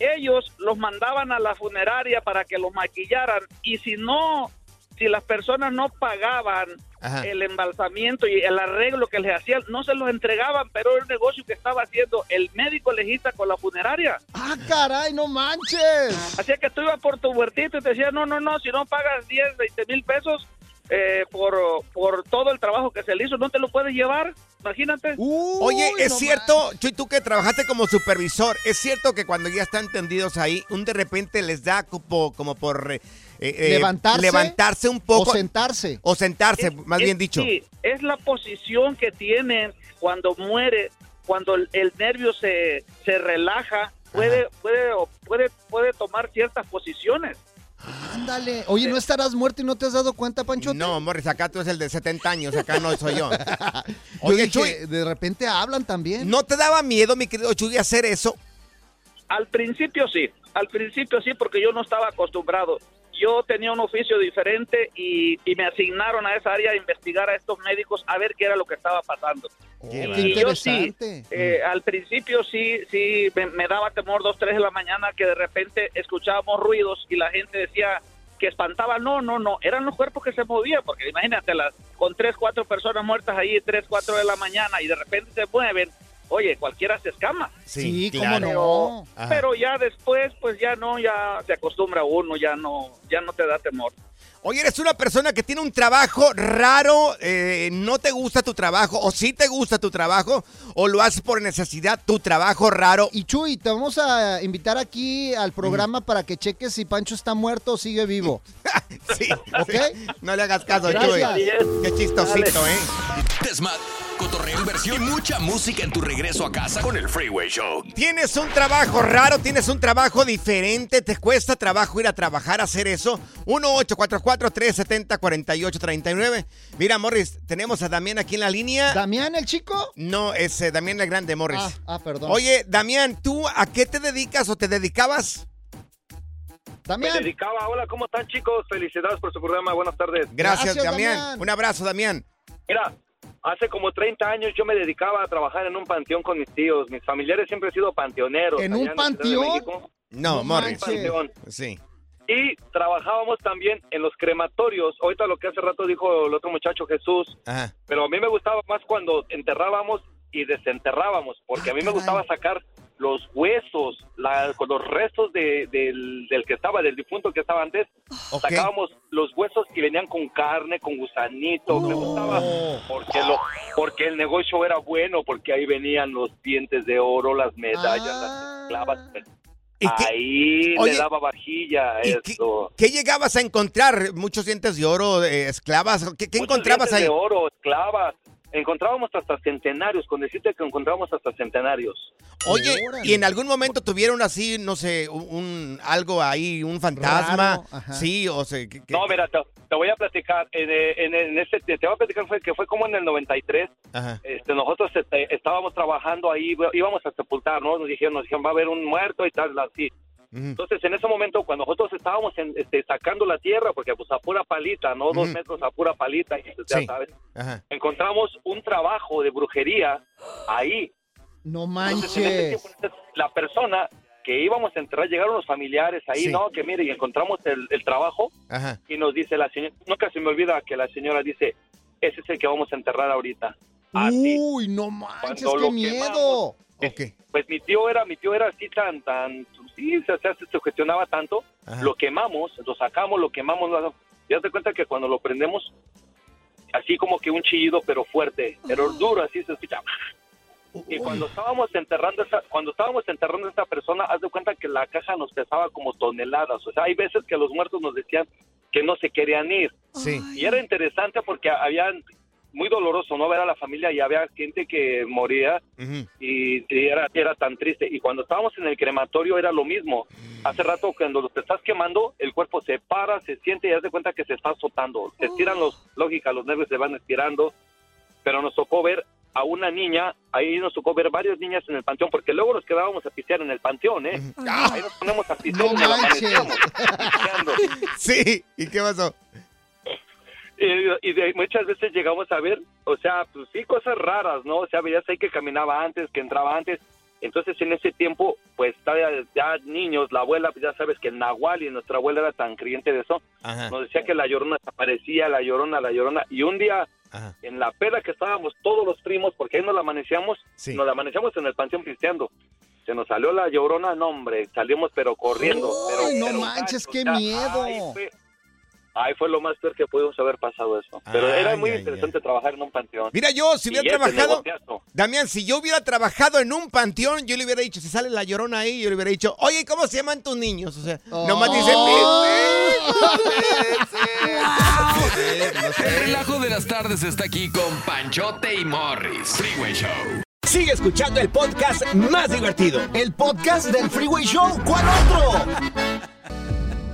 ellos los mandaban a la funeraria para que los maquillaran y si no, si las personas no pagaban Ajá. el embalsamiento y el arreglo que les hacían, no se los entregaban, pero era un negocio que estaba haciendo el médico legista con la funeraria. Ah, caray, no manches. Así que tú ibas por tu huertito y te decían, no, no, no, si no pagas 10, 20 mil pesos eh, por, por todo el trabajo que se le hizo, no te lo puedes llevar, imagínate. Oye, es cierto, Chuy, tú que trabajaste como supervisor, es cierto que cuando ya están tendidos ahí, un de repente les da como, como por eh, eh, Levantarse levantarse un poco. o sentarse. O sentarse, más Es- bien dicho. Sí, es la posición que tienen cuando muere, cuando el, el nervio se, se relaja, puede, puede, puede, puede tomar ciertas posiciones. Ándale. Oye, ¿no estarás muerto y no te has dado cuenta, Pancho? No, Morris, acá tú eres el de 70 años, acá no soy yo. Yo Oye, dije, Chuy, de repente hablan también. ¿no te daba miedo, mi querido Chuy, hacer eso? Al principio sí, al principio sí, porque yo no estaba acostumbrado. Yo tenía un oficio diferente y, y me asignaron a esa área a investigar a estos médicos a ver qué era lo que estaba pasando. qué y yo sí, interesante. eh, al principio sí, sí, me, me daba temor dos, tres de la mañana que de repente escuchábamos ruidos y la gente decía que espantaba. No, no, no, eran los cuerpos que se movían, porque imagínate, las, con tres, cuatro personas muertas ahí, tres, cuatro de la mañana y de repente se mueven. Oye, cualquiera se escama. Sí, cómo claro. no. Ajá. Pero ya después, pues ya no, ya se acostumbra uno, ya no, ya no te da temor. Oye, eres una persona que tiene un trabajo raro, eh, no te gusta tu trabajo, o sí te gusta tu trabajo, o lo haces por necesidad, tu trabajo raro. Y Chuy, te vamos a invitar aquí al programa para que cheques si Pancho está muerto o sigue vivo. Sí, ¿Ok? No le hagas caso, Gracias. Chuy. Qué chistosito, ¿eh? Desma- cotorreo, inversión y mucha música en tu regreso a casa con el Freeway Show. Tienes un trabajo raro, tienes un trabajo diferente, te cuesta trabajo ir a trabajar, hacer eso. 1-844-370-4839. Mira, Morris, tenemos a Damián aquí en la línea. ¿Damián el chico? No, es eh, Damián el Grande, Morris. Ah, ah, perdón. Oye, Damián, ¿tú a qué te dedicas o te dedicabas? Damián. Me dedicaba, hola, ¿cómo están chicos? Felicidades por su programa, buenas tardes. Gracias, Damián. Un abrazo, Damián. Mira, hace como 30 años yo me dedicaba a trabajar en un panteón con mis tíos. Mis familiares siempre han sido panteoneros. ¿En un panteón? México. No, Un Morris. Sí. Y trabajábamos también en los crematorios. Ahorita lo que hace rato dijo el otro muchacho Jesús, Ajá. pero a mí me gustaba más cuando enterrábamos y desenterrábamos, porque a mí me gustaba sacar los huesos, la- con los restos de- del, del que estaba, del difunto que estaba antes, sacábamos los huesos y venían con carne, con gusanito, me gustaba porque lo, porque el negocio era bueno, porque ahí venían los dientes de oro, las medallas, las esclavas. Ahí Oye, le daba vajilla esto. ¿Qué llegabas a encontrar? ¿Muchos dientes de oro, eh, esclavas? ¿Qué, qué encontrabas dientes ahí? de oro, esclavas. Encontrábamos hasta centenarios, con decirte que encontrábamos hasta centenarios. Oye, ¿y en algún momento tuvieron así, no sé, un, un- algo ahí, un fantasma? Sí, o sea, que- que- No, mira, te, te voy a platicar. En, eh, en, en ese, te voy a platicar fue, que fue como en el 93. Ajá. Este, nosotros este, estábamos trabajando ahí, íbamos a sepultar, ¿no? Nos dijeron, nos dijeron, va a haber un muerto y tal, así. Entonces, en ese momento, cuando nosotros estábamos en, este, sacando la tierra, porque pues a pura palita, ¿no? Dos Ujú. metros a pura palita, y, pues, ya Sí. sabes, Ajá. encontramos un trabajo de brujería ahí. No Entonces, en ese manches. tiempo, la persona que íbamos a entrar, llegaron los familiares ahí, Sí. ¿no? Que mire, y encontramos el, el trabajo Ajá. y nos dice la señora, nunca se me olvida que la señora dice, ese es el que vamos a enterrar ahorita. Uy, no manches, Cuando qué lo miedo. Pues mi tío era, mi tío era así tan, tan, sí, se, se, se sugestionaba tanto, lo quemamos, lo sacamos, lo quemamos, lo- ya te cuenta que cuando lo prendemos, así como que un chillido, pero fuerte, pero duro, así se escucha. Y cuando estábamos enterrando esa, cuando estábamos enterrando a esta persona, haz de cuenta que la caja nos pesaba como toneladas. O sea, hay veces que los muertos nos decían que no se querían ir. Sí. Y era interesante porque habían muy doloroso no ver a la familia y había gente que moría y, y era, era tan triste. Y cuando estábamos en el crematorio era lo mismo. Hace rato cuando te estás quemando, el cuerpo se para, se siente y haz de cuenta que se está azotando. Se estiran los, lógica, los nervios se van estirando. Pero nos tocó ver a una niña, ahí nos tocó ver varias niñas en el panteón, porque luego nos quedábamos a pistear en el panteón, ¿eh? Ahí nos ponemos a pistear y amanecíamos pisteando. Sí, ¿y qué pasó? Y, de- muchas veces llegamos a ver, o sea, pues sí, cosas raras, ¿no? O sea, veías ahí que caminaba antes, que entraba antes. Entonces, en ese tiempo, pues, ya niños, la abuela, pues ya sabes que Nahual y nuestra abuela era tan creyente de eso, Ajá. nos decía que la llorona aparecía, la llorona, la llorona. Y un día, en la peda que estábamos todos los primos, porque ahí nos la amanecíamos, Sí. nos la amanecíamos en el panteón pisteando. Se nos salió la llorona, no, hombre, salimos pero corriendo. pero, Ay, no pero manches, qué o sea, miedo. Ay fue, ay, fue lo más peor que pudimos haber pasado eso. Pero Ay, era muy ay, interesante trabajar en un panteón. Mira, yo si hubiera trabajado. Damián, si yo hubiera trabajado en un panteón, yo le hubiera dicho, si sale la llorona ahí, yo le hubiera dicho, oye, ¿cómo se llaman tus niños? O sea, nomás dice, El relajo de las tardes está aquí con Panchote y Morris. Freeway Show. Sigue escuchando el podcast más divertido. El podcast del Freeway Show. ¿Cuál otro?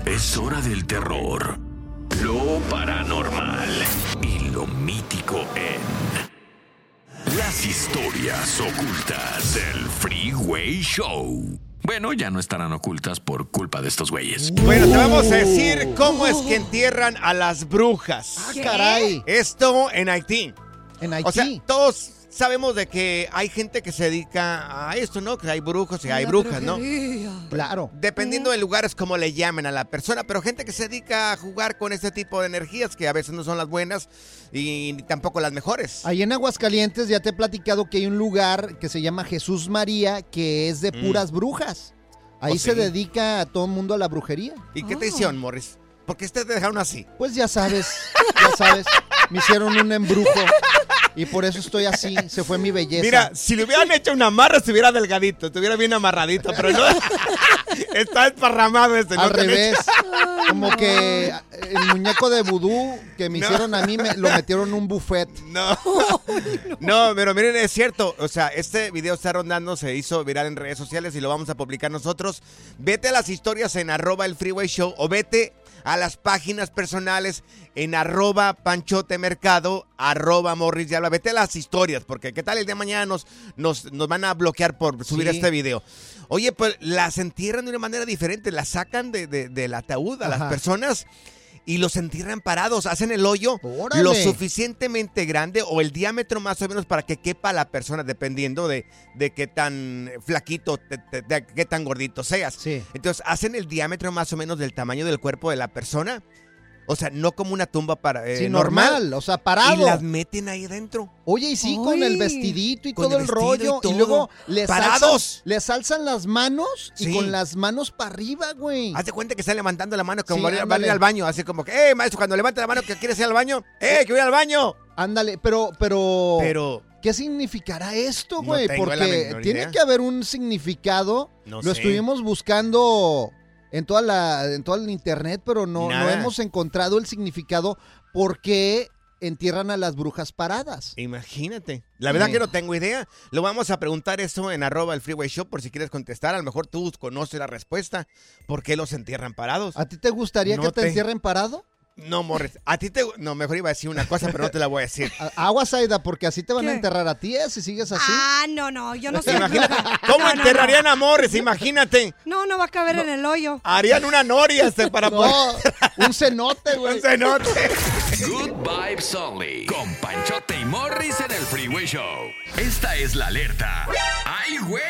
Es hora del terror, lo paranormal y lo mítico en las historias ocultas del Freeway Show. Bueno, ya no estarán ocultas por culpa de estos güeyes. Bueno, te vamos a decir cómo es que entierran a las brujas. Ah, caray. Esto en Haití. En O sea, Haití. todos sabemos de que hay gente que se dedica a esto, ¿no? Que hay brujos y hay brujas, ¿no? Claro. Dependiendo del lugar es como le llamen a la persona, pero gente que se dedica a jugar con este tipo de energías que a veces no son las buenas y tampoco las mejores. Ahí en Aguascalientes ya te he platicado que hay un lugar que se llama Jesús María que es de Mm. puras brujas. Ahí ¿Oh, se sí? dedica a todo el mundo a la brujería. ¿Y qué te hicieron, Morris? ¿Por qué ustedes te dejaron así? Pues ya sabes, ya sabes, me hicieron un embrujo y por eso estoy así, se fue mi belleza. Mira, si le hubieran hecho una amarra, estuviera delgadito, estuviera bien amarradito, pero no. Está desparramado este, Al revés. Como que el muñeco de vudú que me No. hicieron a mí me- lo metieron en un buffet. No. No, pero miren, es cierto. O sea, este video está rondando, se hizo viral en redes sociales y lo vamos a publicar nosotros. Vete a las historias en arroba el freeway show o vete a las páginas personales en arroba panchote mercado, arroba morris y habla. Vete a las historias, porque qué tal el día de mañana nos, nos, nos van a bloquear por subir Sí. este video. Oye, pues las entierran de una manera diferente, las sacan de, de- del ataúd a las personas y los entierran parados, hacen el hoyo Órale. lo suficientemente grande o el diámetro más o menos para que quepa la persona, dependiendo de, de qué tan flaquito, de qué tan gordito seas. Sí. Entonces, hacen el diámetro más o menos del tamaño del cuerpo de la persona. O sea, no como una tumba para eh, Sí, normal, o sea, parado. Y las meten ahí dentro. Oye, y sí, con el vestidito y Con todo el y rollo. Y, todo. luego les Parados. alzan, les alzan las manos y Sí. con las manos para arriba, güey. Haz de cuenta que están levantando la mano como Sí, va a ir- va a ir al baño. Así como que, ¡eh, maestro! Cuando levanta la mano que quieres ir al baño, ¡eh, que voy al baño! Ándale, pero, pero, Pero, ¿qué significará esto, güey? Porque tiene que haber un significado. No Lo sé. estuvimos buscando en toda la, en todo el internet, pero no, no hemos encontrado el significado por qué entierran a las brujas paradas. Imagínate. La verdad Sí. que no tengo idea. Lo vamos a preguntar eso en arroba el freeway show por si quieres contestar. A lo mejor tú conoces la respuesta. ¿Por qué los entierran parados? ¿A ti te gustaría No que te, te- entierren parado? No, Morris. A ti te... No, mejor iba a decir una cosa, pero no te la voy a decir. A- Aguas, Aida, porque así te van a enterrar a ti, ¿eh? Si sigues así. Ah, no, no, yo no bruja. ¿Cómo No, no, enterrarían a Morris? Imagínate. No, no va a caber en el hoyo. Harían una noria este para poder... Un cenote, güey. Un cenote. Good Vibes Only. Con Panchote y Morris en el Freeway Show. Esta es la alerta. ¡Ay, güey!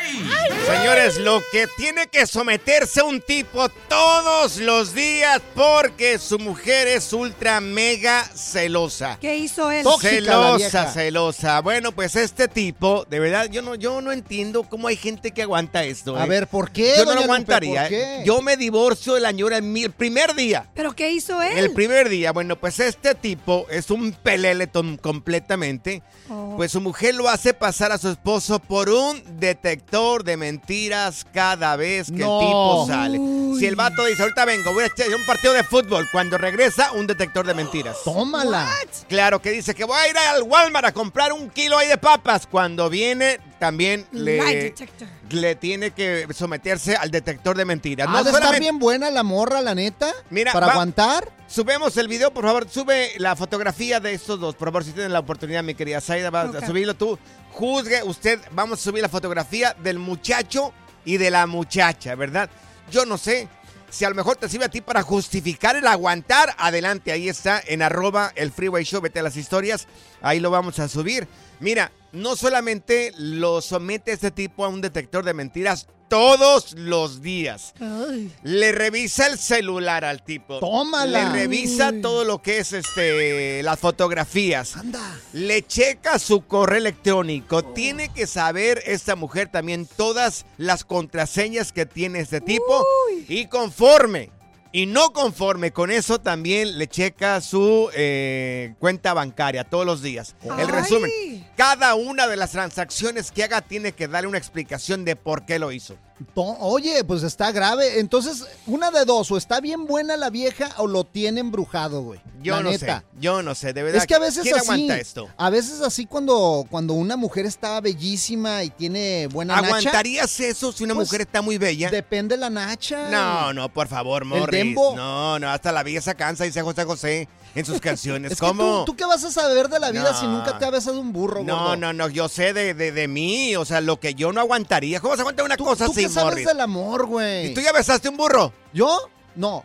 Señores, lo que tiene que someterse un tipo todos los días porque su mujer es ultra mega celosa. ¿Qué hizo él? Celosa, celosa. Bueno, pues este tipo, de verdad, yo no, yo no entiendo cómo hay gente que aguanta esto. A ¿eh? ver, ¿por qué? yo no lo Lupe, aguantaría. ¿por qué? Yo me divorcio de la señora el primer día. ¿Pero qué hizo él? El primer día, bueno, pues este tipo es un peleleton completamente. Oh. Pues su mujer lo hace pasar a su esposo por un detector de mentiras cada vez que No. el tipo sale. Uy. Si el vato dice, ahorita vengo, voy a echar un partido de fútbol, cuando regresa, un detector de mentiras. Tómala. Claro, que dice que voy a ir al Walmart a comprar un kilo ahí de papas. Cuando viene, también le, detector. Le tiene que someterse al detector de mentiras. De estar solamente- bien buena la morra, la neta. Mira, para va- aguantar. Subemos el video, por favor. Sube la fotografía de estos dos. Por favor, si tienen la oportunidad, mi querida Zaida, vas a subirlo tú. Juzgue usted. Vamos a subir la fotografía del muchacho y de la muchacha, ¿verdad? Yo no sé. Si a lo mejor te sirve a ti para justificar el aguantar, adelante, ahí está, en arroba el freeway show, vete a las historias, ahí lo vamos a subir. Mira, no solamente lo somete este tipo a un detector de mentiras todos los días, Ay. le revisa el celular al tipo. Tómala. Le revisa Uy. todo lo que es este las fotografías. Anda. Le checa su correo electrónico. Tiene que saber esta mujer también todas las contraseñas que tiene este tipo. Y conforme. Y no conforme con eso, también le checa su eh, cuenta bancaria todos los días. El Ay. resumen. Cada una de las transacciones que haga tiene que darle una explicación de por qué lo hizo. Oye, pues está grave. Entonces, una de dos, o está bien buena la vieja o lo tiene embrujado, güey. Yo La no neta. sé. Yo no sé, de verdad. Es que a veces ¿Quién así, aguanta esto? a veces así cuando, cuando una mujer está bellísima y tiene buena nacha, ¿Aguantarías eso si una Pues, mujer está muy bella? depende la nacha. No, no, por favor, Morris. dembo. No, no, hasta la belleza cansa, dice José José en sus canciones. Es que ¿Cómo? tú, ¿tú qué vas a saber de la vida No. si nunca te ha besado un burro, No, gordo? no, no, yo sé de, de, de mí, o sea, lo que yo no aguantaría. ¿Cómo se aguanta una ¿Tú, cosa tú así, qué sabes Morris? del amor, güey? ¿Y tú ya besaste un burro? ¿Yo? No.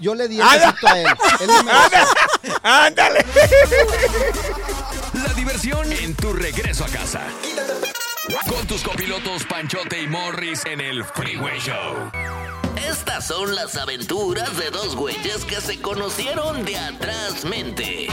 Yo le di el Ah, besito a él. Él me. ¡Ándale! La diversión en tu regreso a casa. Con tus copilotos Panchote y Morris en el Freeway Show. Estas son las aventuras de dos güeyes que se conocieron de atrás mente.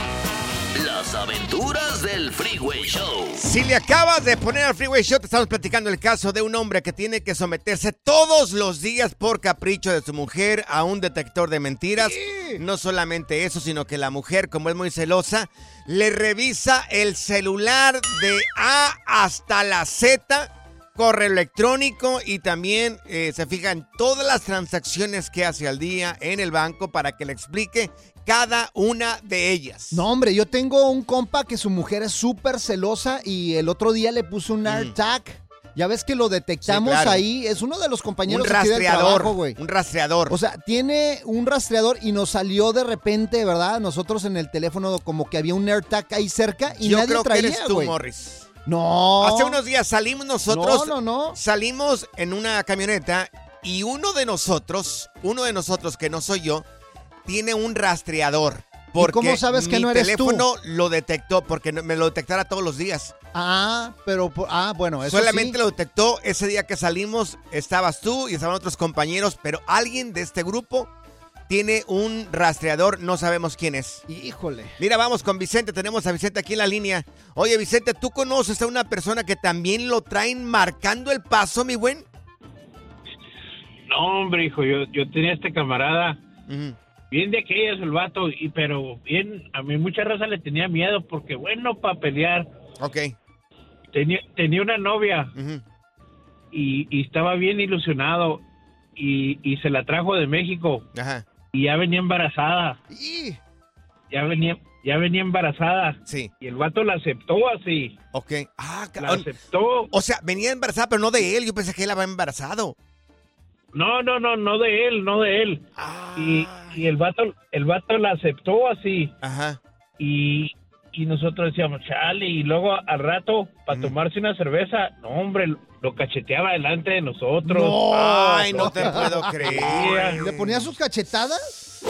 Las aventuras del Freeway Show. Si le acabas de poner al Freeway Show, te estamos platicando el caso de un hombre que tiene que someterse todos los días por capricho de su mujer a un detector de mentiras. No solamente eso, sino que la mujer, como es muy celosa, le revisa el celular de A hasta la Z correo electrónico y también eh, se fija en todas las transacciones que hace al día en el banco para que le explique cada una de ellas. No, hombre, yo tengo un compa que su mujer es súper celosa y el otro día le puso un AirTag. Ya ves que lo detectamos Sí, claro. ahí. Es uno de los compañeros Un aquí del rastreador, trabajo, güey. un rastreador. O sea, tiene un rastreador y nos salió de repente, ¿verdad? Nosotros en el teléfono como que había un AirTag ahí cerca y Yo nadie creo traía, que eres tú. Morris. No. Hace unos días salimos nosotros. No, no, no. Salimos en una camioneta y uno de nosotros, uno de nosotros que no soy yo, tiene un rastreador. Porque cómo sabes que mi no eres tú? teléfono lo detectó porque me lo detectara todos los días. Ah, pero ah, bueno, eso Solamente sí. lo detectó ese día que salimos, estabas tú y estaban otros compañeros, pero alguien de este grupo tiene un rastreador, no sabemos quién es. Híjole. Mira, vamos con Vicente, tenemos a Vicente aquí en la línea. Oye, Vicente, ¿tú conoces a una persona que también lo traen marcando el paso, mi buen? No, hombre, hijo, yo, yo tenía este camarada, bien de aquellas el vato, y, pero bien, a mí mucha raza le tenía miedo porque bueno para pelear. Ok. Tenía, tenía una novia y, y estaba bien ilusionado y, y se la trajo de México Ajá. Y ya venía embarazada. Ya venía, ya venía embarazada. Sí. Y el vato la aceptó así. Ok. Ah, La aceptó. O sea, venía embarazada, pero no de él. Yo pensé que él había embarazado. No, no, no, no de él, no de él. Y, y el vato, el vato la aceptó así. Ajá. Y, y nosotros decíamos, chale, y luego al rato, para tomarse una cerveza, no, hombre, lo cacheteaba delante de nosotros. Ay, no te puedo creer. ¿Le ponía sus cachetadas?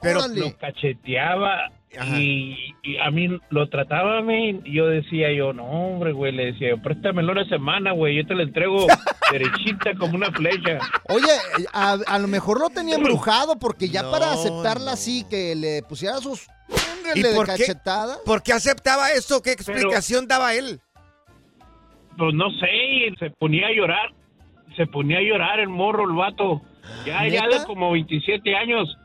Pero Órale. lo cacheteaba y, y a mí lo trataba mí y yo decía yo, no, hombre, güey, le decía yo, préstamelo una semana, güey, yo te lo entrego derechita como una flecha. Oye, a, a lo mejor lo tenía embrujado porque ya para No, aceptarla así, que le pusiera sus... ¿Y de por qué, cachetadas. por qué aceptaba eso? ¿Qué explicación daba él? Pues no sé, y se ponía a llorar, se ponía a llorar el morro, el vato, ya, ya de como 27 años,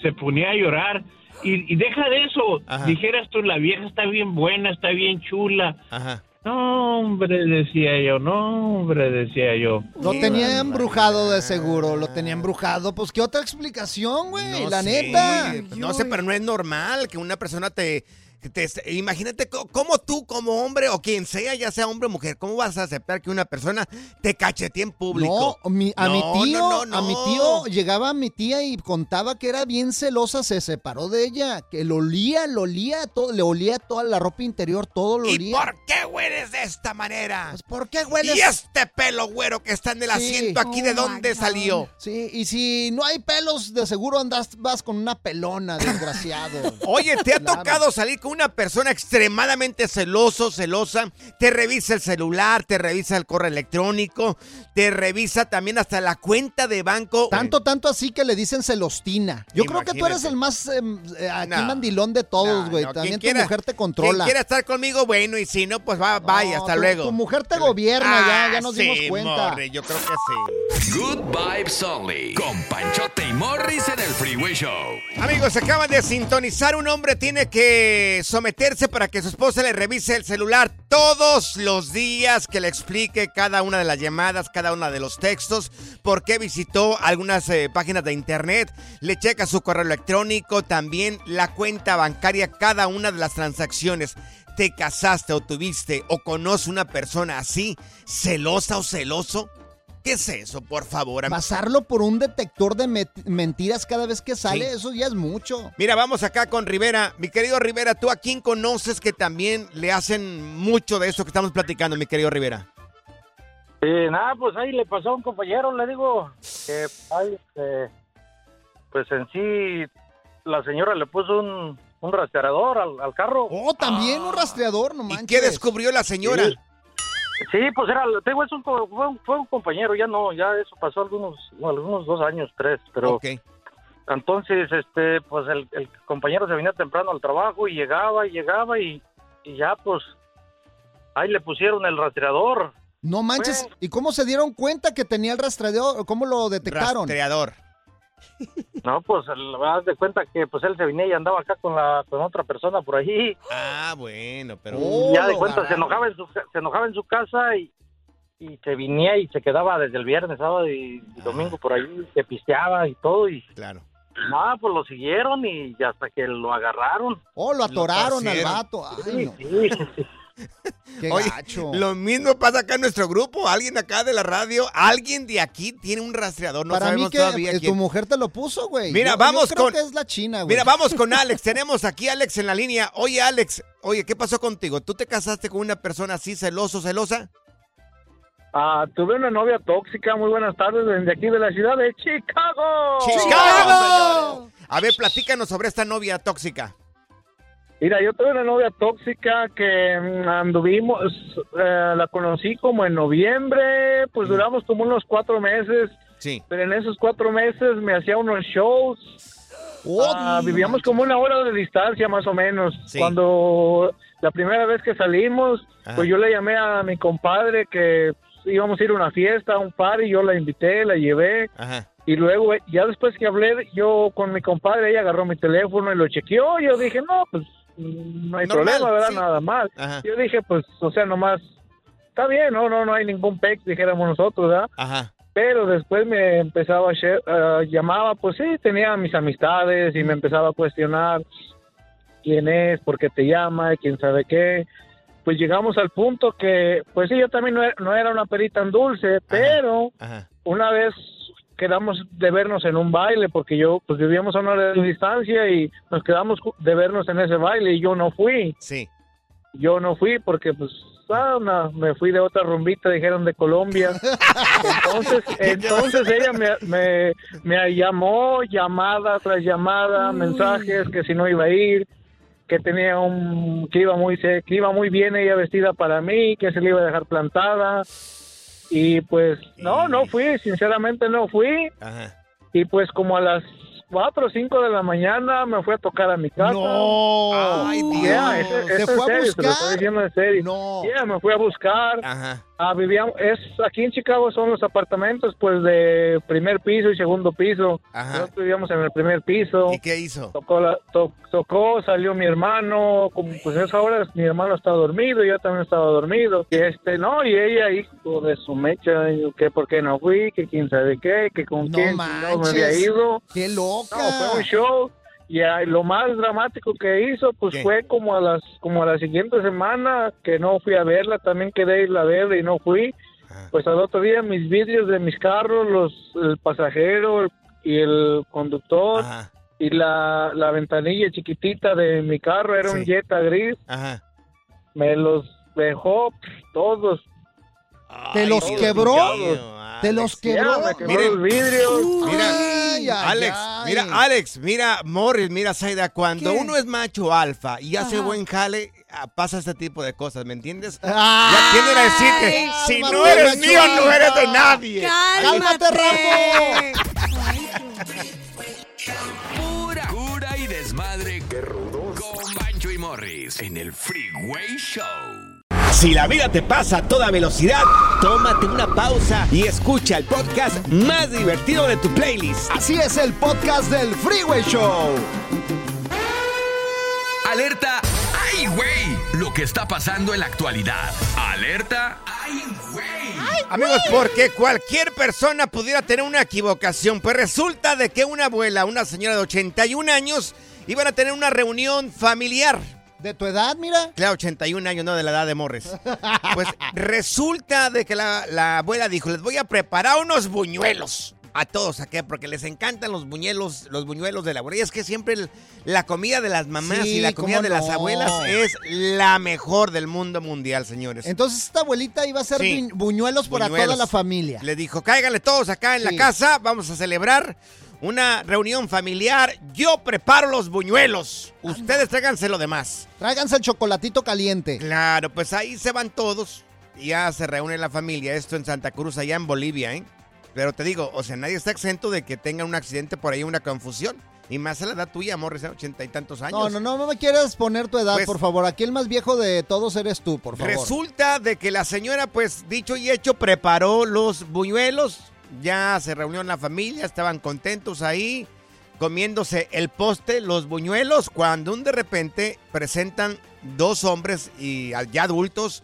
se ponía a llorar. Y, y deja de eso, Ajá. dijeras tú, la vieja está bien buena, está bien chula. Ajá. No, hombre, decía yo, no, hombre, decía yo. Lo tenía embrujado de seguro, lo tenía embrujado. Pues, ¿qué otra explicación, güey? No la sé, neta. pues No sé, pero no es normal que una persona te... te- imagínate cómo tú, como hombre, o quien sea, ya sea hombre o mujer, ¿cómo vas a aceptar que una persona te cachetee en público? No, mi- a mi tío, no, no, a mi tío llegaba mi tía y contaba que era bien celosa, se separó de ella, que lo olía, lo olía, todo, le olía toda la ropa interior, todo lo ¿Y olía. por qué hueles de esta manera? Pues, ¿Por qué hueles? ¿Y este pelo güero que está en el Sí. asiento aquí, Oh de dónde salió? Sí, y si no hay pelos, de seguro andas, vas con una pelona, desgraciado. Oye, ¿te ha Claro. tocado salir con una persona extremadamente celoso, celosa? Te revisa el celular, te revisa el correo electrónico, te revisa también hasta la cuenta de banco. Tanto, tanto así que le dicen celostina. Yo creo que tú eres el más em, eh, aquí No. mandilón de todos, güey. No, También tu quien quiera- mujer te Quien controla. quiera estar conmigo, bueno, y si no, pues va, vaya, No, hasta tu- luego. Tu mujer te gobierna, ya, ya Ah, nos sí, dimos cuenta. morre, yo creo que sí. Good Vibes Only. Con Panchote y Morris en el Freeway Show. Amigos, se acaban de sintonizar. Un hombre tiene que someterse para que su esposa le revise el celular todos los días, que le explique cada una de las llamadas, cada una de los textos, por qué visitó algunas eh, páginas de internet, le checa su correo electrónico, también la cuenta bancaria, cada una de las transacciones. ¿Te casaste o tuviste o conoce una persona así, celosa o celoso? ¿Qué es eso, por favor? Pasarlo por un detector de mentiras cada vez que sale, Sí. eso ya es mucho. Mira, vamos acá con Rivera. Mi querido Rivera, ¿tú a quién conoces que también le hacen mucho de eso que estamos platicando, mi querido Rivera? Eh, nada, pues ahí le pasó a un compañero, le digo, que ay, este, pues en sí la señora le puso un, un rastreador al, al carro. Oh, también un rastreador, no ¿Y qué descubrió la señora? Sí, Sí, pues era, te digo, es un, fue, un, fue un compañero, ya no, ya eso pasó algunos, algunos dos años, tres, pero... Entonces, este, pues el, el compañero se venía temprano al trabajo y llegaba y llegaba y, y ya pues ahí le pusieron el rastreador. No manches, ¿y cómo se dieron cuenta que tenía el rastreador? ¿Cómo lo detectaron? Rastreador. No, pues haz de cuenta que pues él se venía y andaba acá con la con otra persona por ahí. Ah, bueno, pero... ya de cuenta se enojaba en su se enojaba en su casa y, y se venía y se quedaba desde el viernes, sábado y, y domingo por ahí, se pisteaba y todo y claro. nada, pues lo siguieron y hasta que lo agarraron. Oh, lo atoraron al vato. Ay, Sí, no. sí. Qué Oye, gacho. lo mismo pasa acá en nuestro grupo. Alguien acá de la radio, alguien de aquí tiene un rastreador. No Para mí sabemos que todavía eh, tu quién. mujer te lo puso, güey. Mira, Yo- yo vamos creo con- que es la China, güey. Mira, vamos con Alex. Tenemos aquí a Alex en la línea. Oye, Alex, oye, ¿qué pasó contigo? ¿Tú te casaste con una persona así celoso, celosa? Ah, tuve una novia tóxica. Muy buenas tardes desde aquí de la ciudad de Chicago. ¡Chicago! A ver, platícanos sobre esta novia tóxica. Mira, yo tuve una novia tóxica que mm, anduvimos, eh, la conocí como en noviembre, pues duramos como unos cuatro meses. Sí. Pero en esos cuatro meses me hacía unos shows. Ah, vivíamos como una hora de distancia más o menos. Cuando la primera vez que salimos, pues yo le llamé a mi compadre que íbamos a ir a una fiesta, a un par y yo la invité, la llevé. Ajá. Y luego, ya después que hablé yo con mi compadre, ella agarró mi teléfono y lo chequeó. Yo dije, no, pues mm, no hay Normal, problema, ¿verdad? sí. Nada más. Ajá. Yo dije, pues, o sea, nomás, está bien, no, no, no hay ningún pex, dijéramos nosotros, ¿verdad? Ajá. Pero después me empezaba a share- ah, llamaba, pues sí, tenía mis amistades y me empezaba a cuestionar quién es, por qué te llama, quién sabe qué. Pues llegamos al punto que, pues sí, yo también no era, no era una perita tan dulce, pero Ajá. una vez quedamos de vernos en un baile porque yo pues vivíamos a una hora de distancia y nos quedamos de vernos en ese baile y yo no fui. Sí. Yo no fui porque pues ah, una- me fui de otra rumbita, dijeron de Colombia. Entonces, entonces ella me, me, me llamó llamada tras llamada, mensajes que si no iba a ir, que tenía un que iba muy se- que iba muy bien ella vestida para mí, que se le iba a dejar plantada. Y pues no, no fui, sinceramente no fui. Ajá. Y pues como a las 4 o 5 de la mañana me fui a tocar a mi casa. No. Ay, Dios. Yeah, es, es ¿Te fue a serio, te lo buscar? estoy diciendo en serio. No. Yeah, me fui a buscar. Ajá. Ah, vivíamos, es, aquí en Chicago son los apartamentos pues de primer piso y segundo piso. Ajá. Nosotros vivíamos en el primer piso. ¿Y qué hizo? Tocó, la- to- tocó, salió mi hermano, como pues a esa hora mi hermano estaba dormido, yo también estaba dormido. Y este, no, y ella hijo de su mecha, que por qué no fui, que quién sabe qué, que con No quién no me había ido. Qué loca. No, fue un show. Y ah, lo más dramático que hizo, pues ¿Qué? fue como a las como a la siguiente semana que no fui a verla, también quedé ir a verla y no fui. Pues al otro día mis vidrios de mis carros, los el pasajero el- y el conductor y la, la ventanilla chiquitita de mi carro era un Sí. Jetta gris, Ajá. me los dejó todos. ¿Te los quebró? ¿Te los quebró? Ya, me quebró Miren. los vidrios. Mira, Ay, ay, Alex, ay. mira, Alex, mira, Morris, mira, Zaida, cuando ¿Qué? uno es macho alfa y hace buen jale, ah, pasa este tipo de cosas, ¿me entiendes? Ay, ya tienden a decirte, si no eres mío, no eres de nadie. ¡Cálmate, Rambo! Pura cura y desmadre. Qué rudos. Con Bancho y Morris en el Freeway Show. Si la vida te pasa a toda velocidad, tómate una pausa y escucha el podcast más divertido de tu playlist. Así es el podcast del Freeway Show. Alerta. ¡Ay, güey! Lo que está pasando en la actualidad. Alerta. ¡Ay, güey! Amigos, porque cualquier persona pudiera tener una equivocación. Pues resulta de que una abuela, una señora de 81 años, iban a tener una reunión familiar. ¿De tu edad, mira? Claro, 81 años, no de la edad de Morris. Pues resulta de que la, la abuela dijo, les voy a preparar unos buñuelos. A todos aquí, porque les encantan los buñuelos, los buñuelos de la abuela. Y es que siempre el- la comida de las mamás Sí, y la comida de las abuelas es la mejor del mundo mundial, señores. Entonces esta abuelita iba a hacer Sí. buñuelos para toda la familia. Le dijo, cáiganle todos acá en Sí. la casa, vamos a celebrar una reunión familiar. Yo preparo los buñuelos. Ustedes tráiganse lo demás. Tráiganse el chocolatito caliente. Claro, pues ahí se van todos. Ya se reúne la familia. Esto en Santa Cruz, allá en Bolivia, ¿eh? Pero te digo, o sea, nadie está exento de que tenga un accidente por ahí, una confusión. Y más a la edad tuya, ¿eh? ochenta y tantos años. No, no, no, no me quieras poner tu edad, Pues- por favor. Aquí el más viejo de todos eres tú, por favor. Resulta de que la señora, pues dicho y hecho, preparó los buñuelos. Ya se reunió en la familia, estaban contentos ahí, comiéndose el poste, los buñuelos, cuando un de repente presentan dos hombres y ya adultos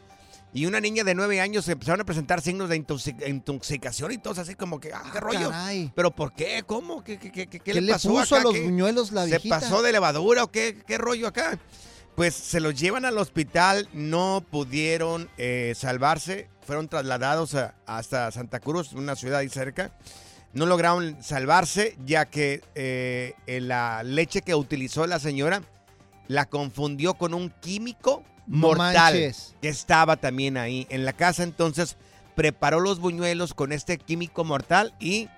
y una niña de nueve años se empezaron a presentar signos de intoxi- intoxicación y todos así como que, ah, qué rollo. caray. ¿Pero por qué? ¿Cómo? ¿Qué, qué, qué, qué ¿Qué le le pasó puso acá? a los buñuelos la ¿Se viejita? pasó de levadura o qué, qué rollo acá? Pues se los llevan al hospital, no pudieron eh, salvarse, fueron trasladados a- hasta Santa Cruz, una ciudad ahí cerca. No lograron salvarse ya que eh, la leche que utilizó la señora la confundió con un químico mortal que estaba también ahí en la casa. Entonces preparó los buñuelos con este químico mortal y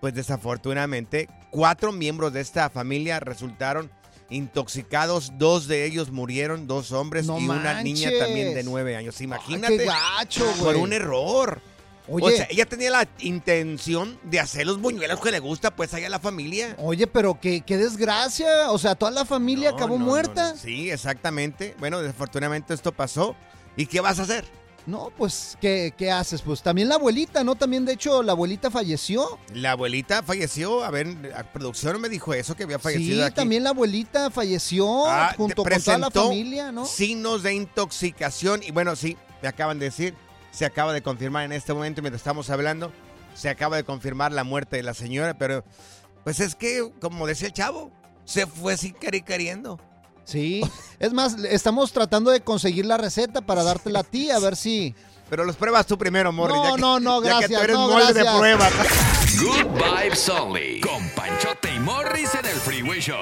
pues desafortunadamente cuatro miembros de esta familia resultaron intoxicados. Dos de ellos murieron, dos hombres No y una niña también de nueve años. Imagínate. qué gacho, Por un error. O Oye. sea, ella tenía la intención de hacer los buñuelos que le gusta, pues allá a la familia. Oye, pero qué, qué desgracia. O sea, toda la familia No, acabó no, muerta. Sí, exactamente. Bueno, desafortunadamente esto pasó. ¿Y qué vas a hacer? No, pues, ¿qué, ¿qué haces? Pues también la abuelita, ¿no? También, de hecho, la abuelita falleció. La abuelita falleció. A ver, la producción me dijo eso, que había fallecido Sí, aquí. también la abuelita falleció Ah, junto con toda la familia, ¿no? Signos de intoxicación. Y bueno, sí, me acaban de decir, se acaba de confirmar en este momento mientras estamos hablando, se acaba de confirmar la muerte de la señora, pero pues es que, como decía el chavo, se fue sin querer queriendo. Sí. Es más, estamos tratando de conseguir la receta para dártela a ti, a ver si. Pero los pruebas tú primero, Morris. No, ya que- no, no, ya que tú gracias, eres no, molde de gracias. prueba. Good Vibes Only. Con Panchote y Morris en el Freeway Show.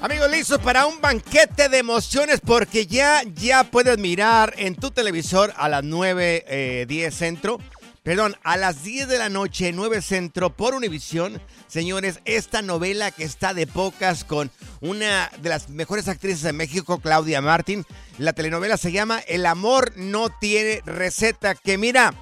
Amigos, listos para un banquete de emociones porque ya, ya puedes mirar en tu televisor a las 9, eh, 10 centro. Perdón, a las 10 de la noche, 9 centro por Univisión. Señores, esta novela que está de pocas con una de las mejores actrices de México, Claudia Martín. La telenovela se llama El amor no tiene receta. Que mira,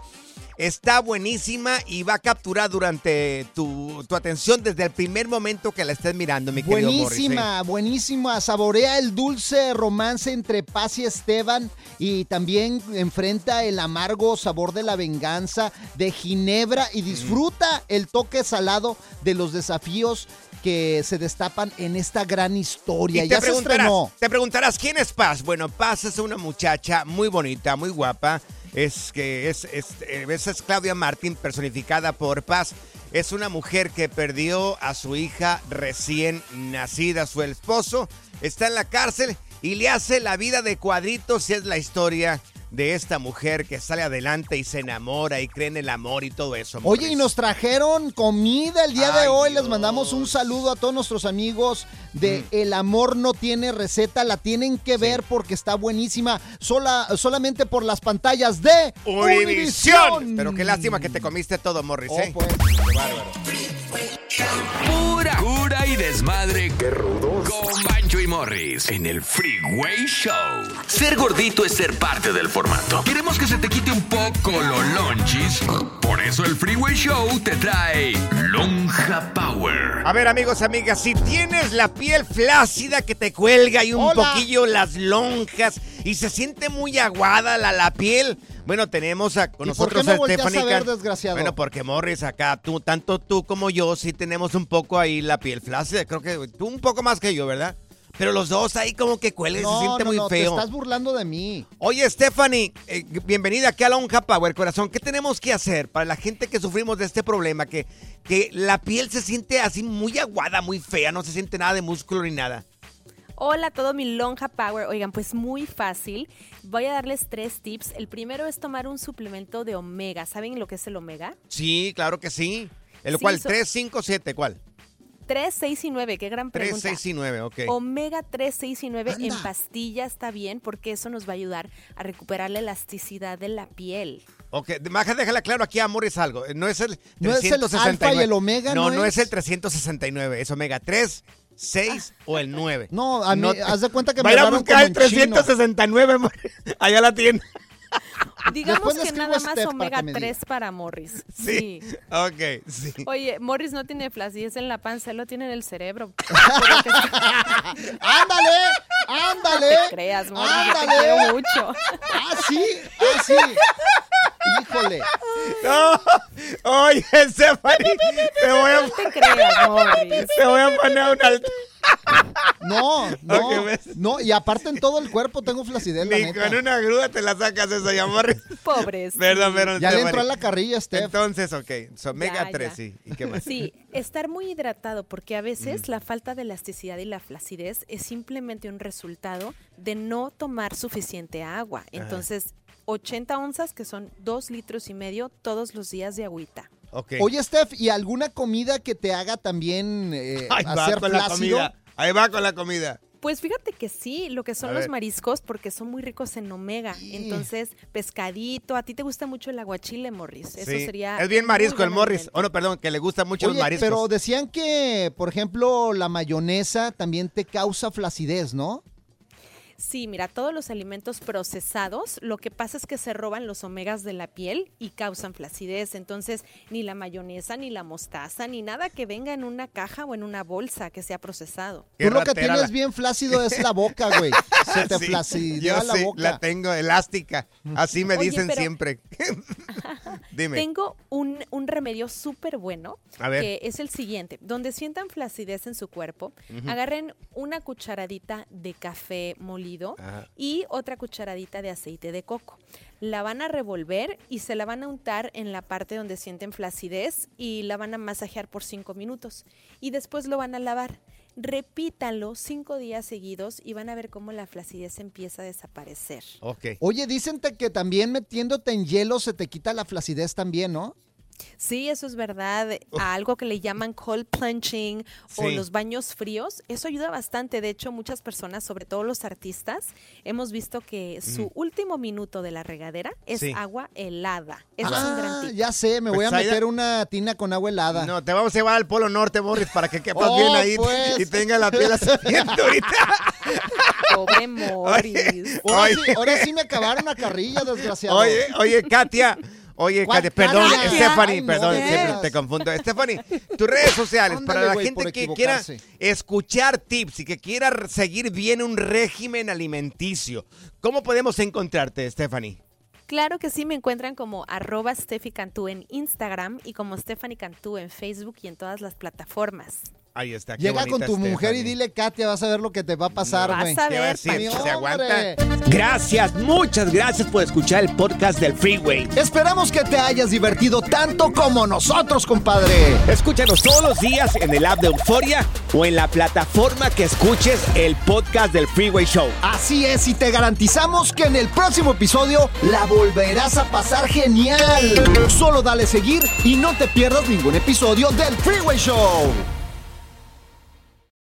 está buenísima y va a capturar durante tu, tu atención desde el primer momento que la estés mirando, mi querido Morris. ¿eh? Buenísima, buenísima. Saborea el dulce romance entre Paz y Esteban y también enfrenta el amargo sabor de la venganza de Ginebra y disfruta el toque salado de los desafíos que se destapan en esta gran historia. Y ya te se preguntarás, estrenó. te preguntarás, ¿quién es Paz? Bueno, Paz es una muchacha muy bonita, muy guapa. Es que es, es, eh, esa es Claudia Martín, personificada por Paz. Es una mujer que perdió a su hija recién nacida. Su esposo está en la cárcel y le hace la vida de cuadritos y es la historia de esta mujer que sale adelante y se enamora y cree en el amor y todo eso. Oye, y nos trajeron comida el día de hoy. Les mandamos un saludo a todos nuestros amigos de El Amor No Tiene Receta. La tienen que ver porque está buenísima. Sola, solamente por las pantallas de Univisión. Pero qué lástima que te comiste todo, Morris. Oh, ¿eh? pues. Qué bárbaro. Pura cura y desmadre. Qué rudos. Con Bancho y Morris en el Freeway Show. Ser gordito es ser parte del formato. Queremos que se te quite un poco los lonchis. Por eso el Freeway Show te trae Lonja Power. A ver, amigos, amigas, si tienes la piel flácida que te cuelga y un Hola. poquillo las lonjas y se siente muy aguada la, la piel, bueno, tenemos a, con ¿Y por nosotros qué me a volteas a Stephanie ver, desgraciado? Bueno, porque Morris, acá tú, tanto tú como yo, sí tenemos un poco ahí la piel flácida. Creo que tú un poco más que yo, ¿verdad? Pero los dos ahí como que cuelgan, se No, siente no, muy no, feo. te estás burlando de mí. Oye, Stephanie, eh, bienvenida aquí a Lonja Power, corazón. ¿Qué tenemos que hacer para la gente que sufrimos de este problema? Que, que la piel se siente así muy aguada, muy fea, no se siente nada de músculo ni nada. Hola a todo mi Lonja Power. Oigan, pues muy fácil. Voy a darles tres tips. El primero es tomar un suplemento de omega. ¿Saben lo que es el omega? Sí, claro que sí. ¿El Sí, cual? so- ¿3, 5, 7? ¿Cuál? 3, 6 y 9. Qué gran 3, pregunta. 6 y 9, ok. Omega 3, 6 y 9 en Anda. pastilla está bien porque eso nos va a ayudar a recuperar la elasticidad de la piel. Ok, Maja, déjala claro aquí a Morris algo. No es el ¿No es el 369. alfa y el omega, No, no no es? es el 369. Es omega 3, 6 o el 9. No, a mí, haz de cuenta que me a ir a hablaron buscar el como en chino. 369. Morris. Allá la tiene. Digamos Después que nada más omega que me 3 para Morris. Sí. Ok, sí. Oye, Morris no tiene flacidez en la panza, él lo tiene en el cerebro. ¡Ándale! ¡Ándale! No te creas, Morris, yo te ¡Ándale! quiero mucho. ¡Ah, sí! ¡Ah, sí! ¡Híjole! No, oye, Stephanie, te voy a, No te creas, Morris. te voy a poner un altar. No, no, ¿ves? no, y aparte en todo el cuerpo tengo flacidez, la Ni neta. con una grúa te la sacas esa, ya, Morris. Pobres. Perdón, perdón. Ya le entró a la carrilla, Steph. Entonces, ok. So, omega Ya, 3, ya. sí. ¿Y qué más? Sí, estar muy hidratado, porque a veces la falta de elasticidad y la flacidez es simplemente un resultado de no tomar suficiente agua. Entonces, 80 onzas, que son 2 litros y medio todos los días de agüita. Ok. Oye, Steph, ¿y alguna comida que te haga también eh, Ahí va hacer con la comida. Ahí va con la comida. Pues fíjate que sí, lo que son A los ver. mariscos, porque son muy ricos en omega. Entonces, pescadito, a ti te gusta mucho el aguachile, Morris. Eso Sí. sería. Es bien marisco el Morris. Oh, no, perdón, que le gusta mucho Oye, los mariscos. pero decían que, por ejemplo, la mayonesa también te causa flacidez, ¿no? Sí, mira, todos los alimentos procesados, lo que pasa es que se roban los omegas de la piel y causan flacidez. Entonces, ni la mayonesa, ni la mostaza, ni nada que venga en una caja o en una bolsa que sea procesado. Tú lo que tienes bien flácido es la boca, güey. Se te Sí, flacidea yo la sí, boca. la tengo elástica. Así me Oye, dicen pero- siempre. Dime. Tengo un, un remedio súper bueno, A ver. que es el siguiente. Donde sientan flacidez en su cuerpo, agarren una cucharadita de café molido Ajá. y otra cucharadita de aceite de coco. La van a revolver y se la van a untar en la parte donde sienten flacidez y la van a masajear por cinco minutos. Y después lo van a lavar. Repítanlo cinco días seguidos y van a ver cómo la flacidez empieza a desaparecer. Ok. Oye, dicen te- que también metiéndote en hielo se te quita la flacidez también, ¿no? Sí, eso es verdad. A algo que le llaman cold plunging o Sí. los baños fríos, eso ayuda bastante. De hecho, muchas personas, sobre todo los artistas, hemos visto que su último minuto de la regadera es Sí. agua helada. Eso es un gran Ah, tip. ya sé, me voy Pues a ahí da- meter una tina con agua helada. No, te vamos a llevar al Polo Norte, Morris, para que quepas Oh, bien ahí pues. y tenga la piel así ahorita. Pobre Morris. Ahora, Oye. sí, ahora sí me acabaron la carrilla, desgraciado. Oye, oye, Katia. Oye, ¿Cuál Katia, perdón? Stephanie, Ay, perdón, siempre te confundo. Stephanie, tus redes sociales, para la gente que quiera escuchar tips y que quiera seguir bien un régimen alimenticio, ¿cómo podemos encontrarte, Stephanie? Claro que sí, me encuentran como arroba Steffi Cantú en Instagram y como Stephanie Cantú en Facebook y en todas las plataformas. Ahí está. qué Llega con tu mujer y dile, Katia, vas a ver lo que te va a pasar, güey. a ¿Qué va a ver, ¿Se aguanta? Gracias, muchas gracias por escuchar el podcast del Freeway. Esperamos que te hayas divertido tanto como nosotros, compadre. Escúchanos todos los días en el app de Euforia o en la plataforma que escuches el podcast del Freeway Show. Así es, y te garantizamos que en el próximo episodio la volverás a pasar genial. Solo dale seguir y no te pierdas ningún episodio del Freeway Show.